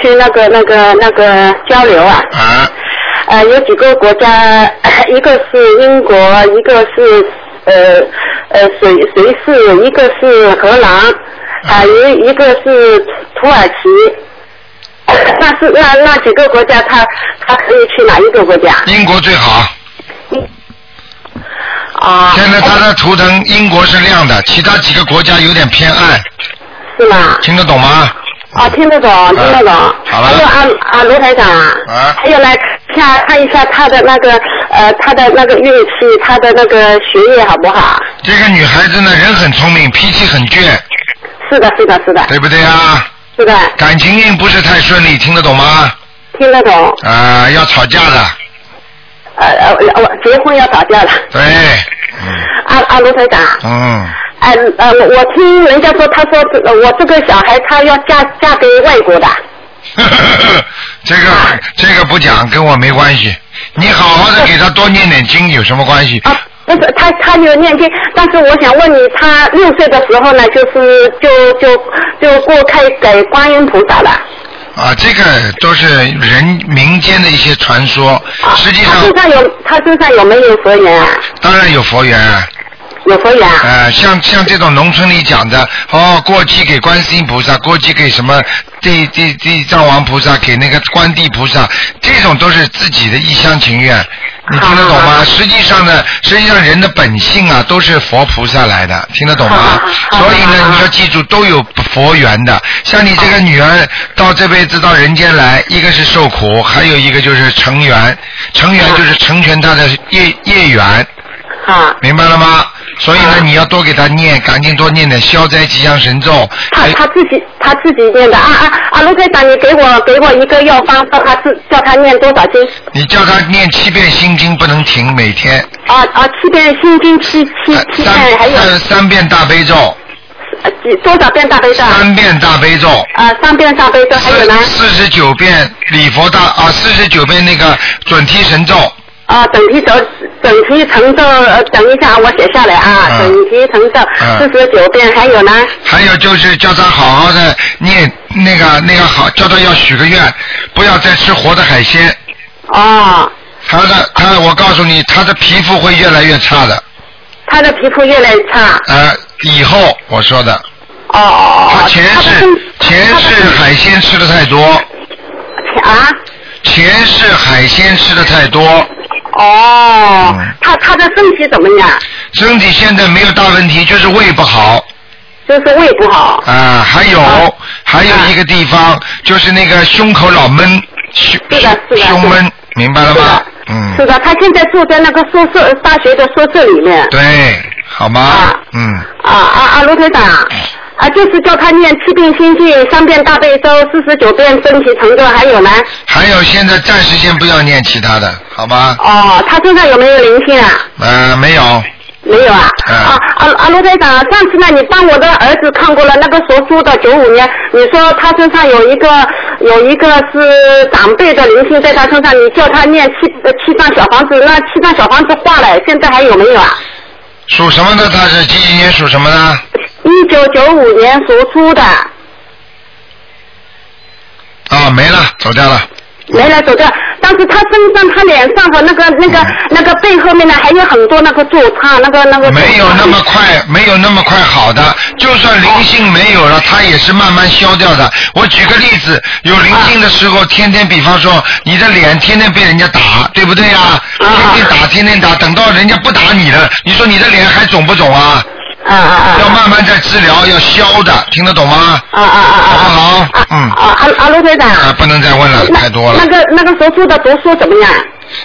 Speaker 11: 去那个那个那个交流啊。
Speaker 1: 啊。
Speaker 11: 呃，有几个国家，(coughs) 一个是英国，一个是呃呃谁谁是，一个是荷兰，啊、一一个是土耳其。(coughs) 那是那那几个国家，他他可以去哪一个国家？
Speaker 1: 英国最好。
Speaker 11: 啊。
Speaker 1: 现在他的图腾英国是亮的，其他几个国家有点偏暗。
Speaker 11: 是吗？
Speaker 1: 听得懂吗？
Speaker 11: 啊，听得懂，听得懂。
Speaker 1: 好了
Speaker 11: 还有啊啊，罗台长啊，
Speaker 1: 啊
Speaker 11: 还有来看看一下他的那个呃，他的那个运气，他的那个学业好不好？
Speaker 1: 这个女孩子呢，人很聪明，脾气很倔。
Speaker 11: 是的，是的，是的。
Speaker 1: 对不对啊？
Speaker 11: 是的。
Speaker 1: 感情运不是太顺利，听得懂吗？
Speaker 11: 听得懂。
Speaker 1: 啊，要吵架的。
Speaker 11: 呃呃，我结婚要吵架了。
Speaker 1: 对。
Speaker 11: 嗯啊啊，卢台长。
Speaker 1: 嗯。
Speaker 11: 哎呃，我我听人家说，他说这我这个小孩他要嫁嫁给外国的。(laughs)
Speaker 1: 这个这个不讲，跟我没关系。你好好的给他多念点经，有什么关系？
Speaker 11: 啊，不是他他有念经，但是我想问你，他六岁的时候呢，就是就就就过开给观音菩萨了。
Speaker 1: 啊，这个都是人民间的一些传说，实际上
Speaker 11: 他身上有他身上有没有佛缘啊？
Speaker 1: 当然有佛缘。
Speaker 11: 有佛缘。
Speaker 1: 呃，像像这种农村里讲的，哦，过继给观世音菩萨，过继给什么地地地藏王菩萨，给那个观地菩萨，这种都是自己的一厢情愿，你听得懂吗？实际上呢，实际上人的本性啊，都是佛菩萨来的，听得懂吗？所以呢，你要记住，都有佛缘的。像你这个女儿到这辈子到人间来，一个是受苦，还有一个就是成缘，成缘就是成全她的业业缘。
Speaker 11: 啊。
Speaker 1: 明白了吗？所以呢，你要多给他念，赶紧多念点消灾吉祥神咒。
Speaker 11: 他他自己他自己念的啊啊啊！卢队长，你给我给我一个药方，叫他自叫他念多少经？
Speaker 1: 你叫他念七遍心经，不能停，每天。
Speaker 11: 啊啊！七遍心经，七七七遍，还有
Speaker 1: 三三遍大悲咒。
Speaker 11: 多少遍大悲咒？
Speaker 1: 三遍大悲咒。
Speaker 11: 啊，三遍大悲咒，还有呢？
Speaker 1: 四十九遍礼佛大啊，四十九遍那个准提神咒。
Speaker 11: 啊，整体咒，整体成咒，呃等一下，我写下来啊，整体成咒四十九遍，还有呢？
Speaker 1: 还有就是叫他好好的念那个那个好，叫他要许个愿，不要再吃活的海鲜。
Speaker 11: 哦。
Speaker 1: 他的他，我告诉你，他的皮肤会越来越差的。
Speaker 11: 他的皮肤越来越差。
Speaker 1: 呃，以后我说的。
Speaker 11: 哦哦哦。
Speaker 1: 他前世前世海鲜吃的太多。
Speaker 11: 啊？
Speaker 1: 前世海鲜吃的太多。
Speaker 11: 哦，他他的身体怎么样？
Speaker 1: 身体现在没有大问题，就是胃不好。
Speaker 11: 就是胃不好。
Speaker 1: 啊，还有还有一个地方，就是那个胸口老闷，胸胸闷，明白了吗？嗯。
Speaker 11: 是的，他现在住在那个宿舍大学的宿舍里面。
Speaker 1: 对，好吗？嗯。
Speaker 11: 啊啊啊！卢台长，啊，就是叫他念七遍心经，三遍大悲咒，四十九遍身体成咒，还有呢？
Speaker 1: 还有，现在暂时先不要念其他的，好吗？
Speaker 11: 哦，他身上有没有灵性啊？
Speaker 1: 呃，没有。
Speaker 11: 没有啊。啊啊啊！罗队长，上次呢，你帮我的儿子看过了那个属猪的九五年，你说他身上有一个有一个是长辈的灵性在他身上，你叫他念七呃七张小房子，那七张小房子化了，现在还有没有啊？
Speaker 1: 属什么的？他是几几年属什么的？
Speaker 11: 一九九五年属猪的，
Speaker 1: 啊，没了，走掉了。
Speaker 11: 没了走掉，但是他身上、他脸上和那个、那个、那个背后面呢，还有很多那个痤疮，那个、那个。
Speaker 1: 没有那么快，没有那么快好的。就算灵性没有了，它也是慢慢消掉的。我举个例子，有灵性的时候，天天，比方说你的脸天天被人家打，对不对呀？天天打，天天打，等到人家不打你了，你说你的脸还肿不肿啊？
Speaker 11: 啊啊啊！
Speaker 1: 要慢慢在治疗，要消的，听得懂吗？
Speaker 11: 啊啊啊啊！
Speaker 1: 好不好？嗯。
Speaker 11: 啊啊啊！卢队长。
Speaker 1: 啊，不能再问了，太多了。
Speaker 11: 那个那个手术的读书怎么样？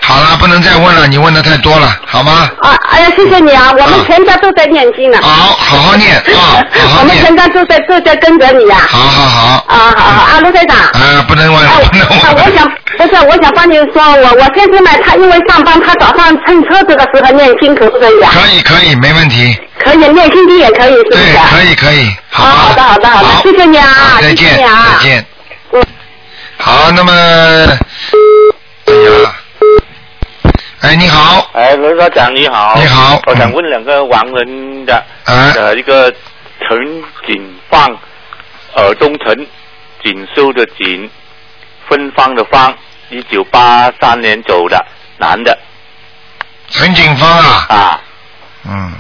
Speaker 1: 好了，不能再问了，你问的太多了，好吗？
Speaker 11: 啊，哎呀，谢谢你啊，我们全家都在念经呢。
Speaker 1: 好，好好念啊，(laughs) 好好
Speaker 11: 我们全家都在都在跟着你呀。
Speaker 1: 好好好。
Speaker 11: 啊，好好啊，卢队长。
Speaker 1: 啊，不能问了，不能问
Speaker 11: 啊，我想不是，我想帮你说，我我先生呢，他因为上班，他早上乘车子的时候念经，可不可以啊？
Speaker 1: 可以可以，没问题。
Speaker 11: 可以念心经也可以，是不是？
Speaker 1: 对，可以可以。好
Speaker 11: 好的好的好的，谢谢你啊，谢
Speaker 1: 再见
Speaker 11: 谢你啊。
Speaker 1: 再见。嗯好，那么，哎，你好，
Speaker 12: 哎，罗校长你好。
Speaker 1: 你好
Speaker 12: 我想问两个亡人的，
Speaker 1: 啊
Speaker 12: 呃，一个陈锦放，耳东陈，锦绣的锦，芬芳的芳，一九八三年走的，男的。
Speaker 1: 陈景芳啊。
Speaker 12: 啊。
Speaker 1: 嗯。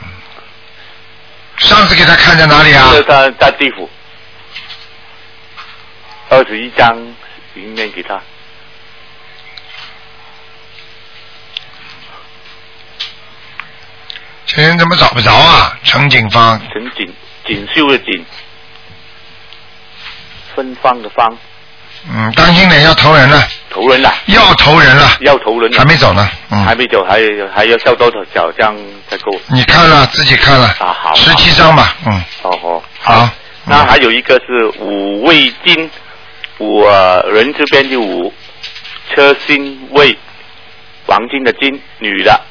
Speaker 1: 上次给他看在哪里啊？
Speaker 12: 是在在地府，二十一张云面给他。
Speaker 1: 这人怎么找不着啊？陈景芳。
Speaker 12: 陈锦锦绣的锦，芬芳的芳，
Speaker 1: 嗯，当心点，要投人了。
Speaker 12: 投人了。
Speaker 1: 要投人了。
Speaker 12: 要投人了。
Speaker 1: 还没走呢。嗯。
Speaker 12: 还没走，还还要烧多少小张才够？
Speaker 1: 你看了，自己看了。
Speaker 12: 啊，好。
Speaker 1: 十七张吧，嗯。
Speaker 12: 哦哦。
Speaker 1: 好。
Speaker 12: 那还有一个是五味金，五呃人这边就五，车薪味，黄金的金，女的，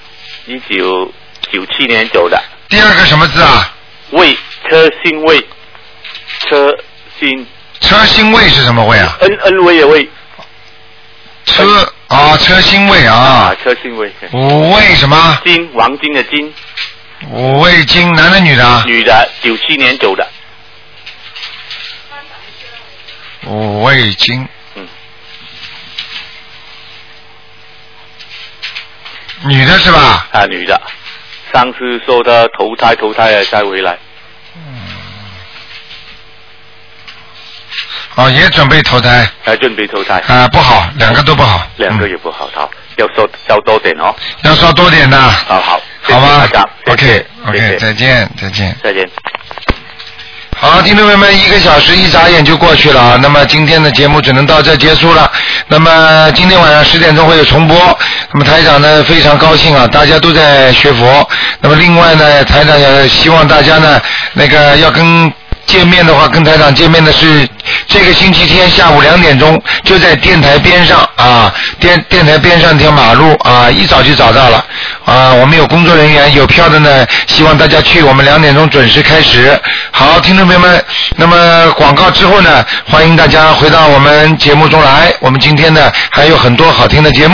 Speaker 12: 一九九七年走的。
Speaker 1: 第二个什么字啊？
Speaker 12: 卫，车薪卫，车薪。
Speaker 1: 车薪卫是什么卫啊？
Speaker 12: 恩恩威的卫。
Speaker 1: 车啊，车薪卫啊。
Speaker 12: 啊，车薪卫。
Speaker 1: 五味什么？
Speaker 12: 金，王金的金。
Speaker 1: 五味金，男的女的啊？
Speaker 12: 女的，九七年走的。
Speaker 1: 五味金。
Speaker 12: 嗯。
Speaker 1: 女的是吧？
Speaker 12: 啊，女的。上次说他投胎，投胎了再回来。
Speaker 1: 哦，也准备投胎。
Speaker 12: 还准备投胎。
Speaker 1: 啊，不好，两个都不好。
Speaker 12: 两个也不好，好，要烧烧多点哦。
Speaker 1: 要烧多点的。
Speaker 12: 好好。
Speaker 1: 好吧
Speaker 12: ？OK
Speaker 1: OK，再见再见。
Speaker 12: 再见。
Speaker 1: 好，听众朋友们，一个小时一眨眼就过去了啊。那么今天的节目只能到这结束了。那么今天晚上十点钟会有重播。那么台长呢非常高兴啊，大家都在学佛。那么另外呢，台长也希望大家呢那个要跟。见面的话，跟台长见面的是这个星期天下午两点钟，就在电台边上啊，电电台边上一条马路啊，一早就找到了啊。我们有工作人员，有票的呢，希望大家去。我们两点钟准时开始。好，听众朋友们，那么广告之后呢，欢迎大家回到我们节目中来。我们今天呢还有很多好听的节目。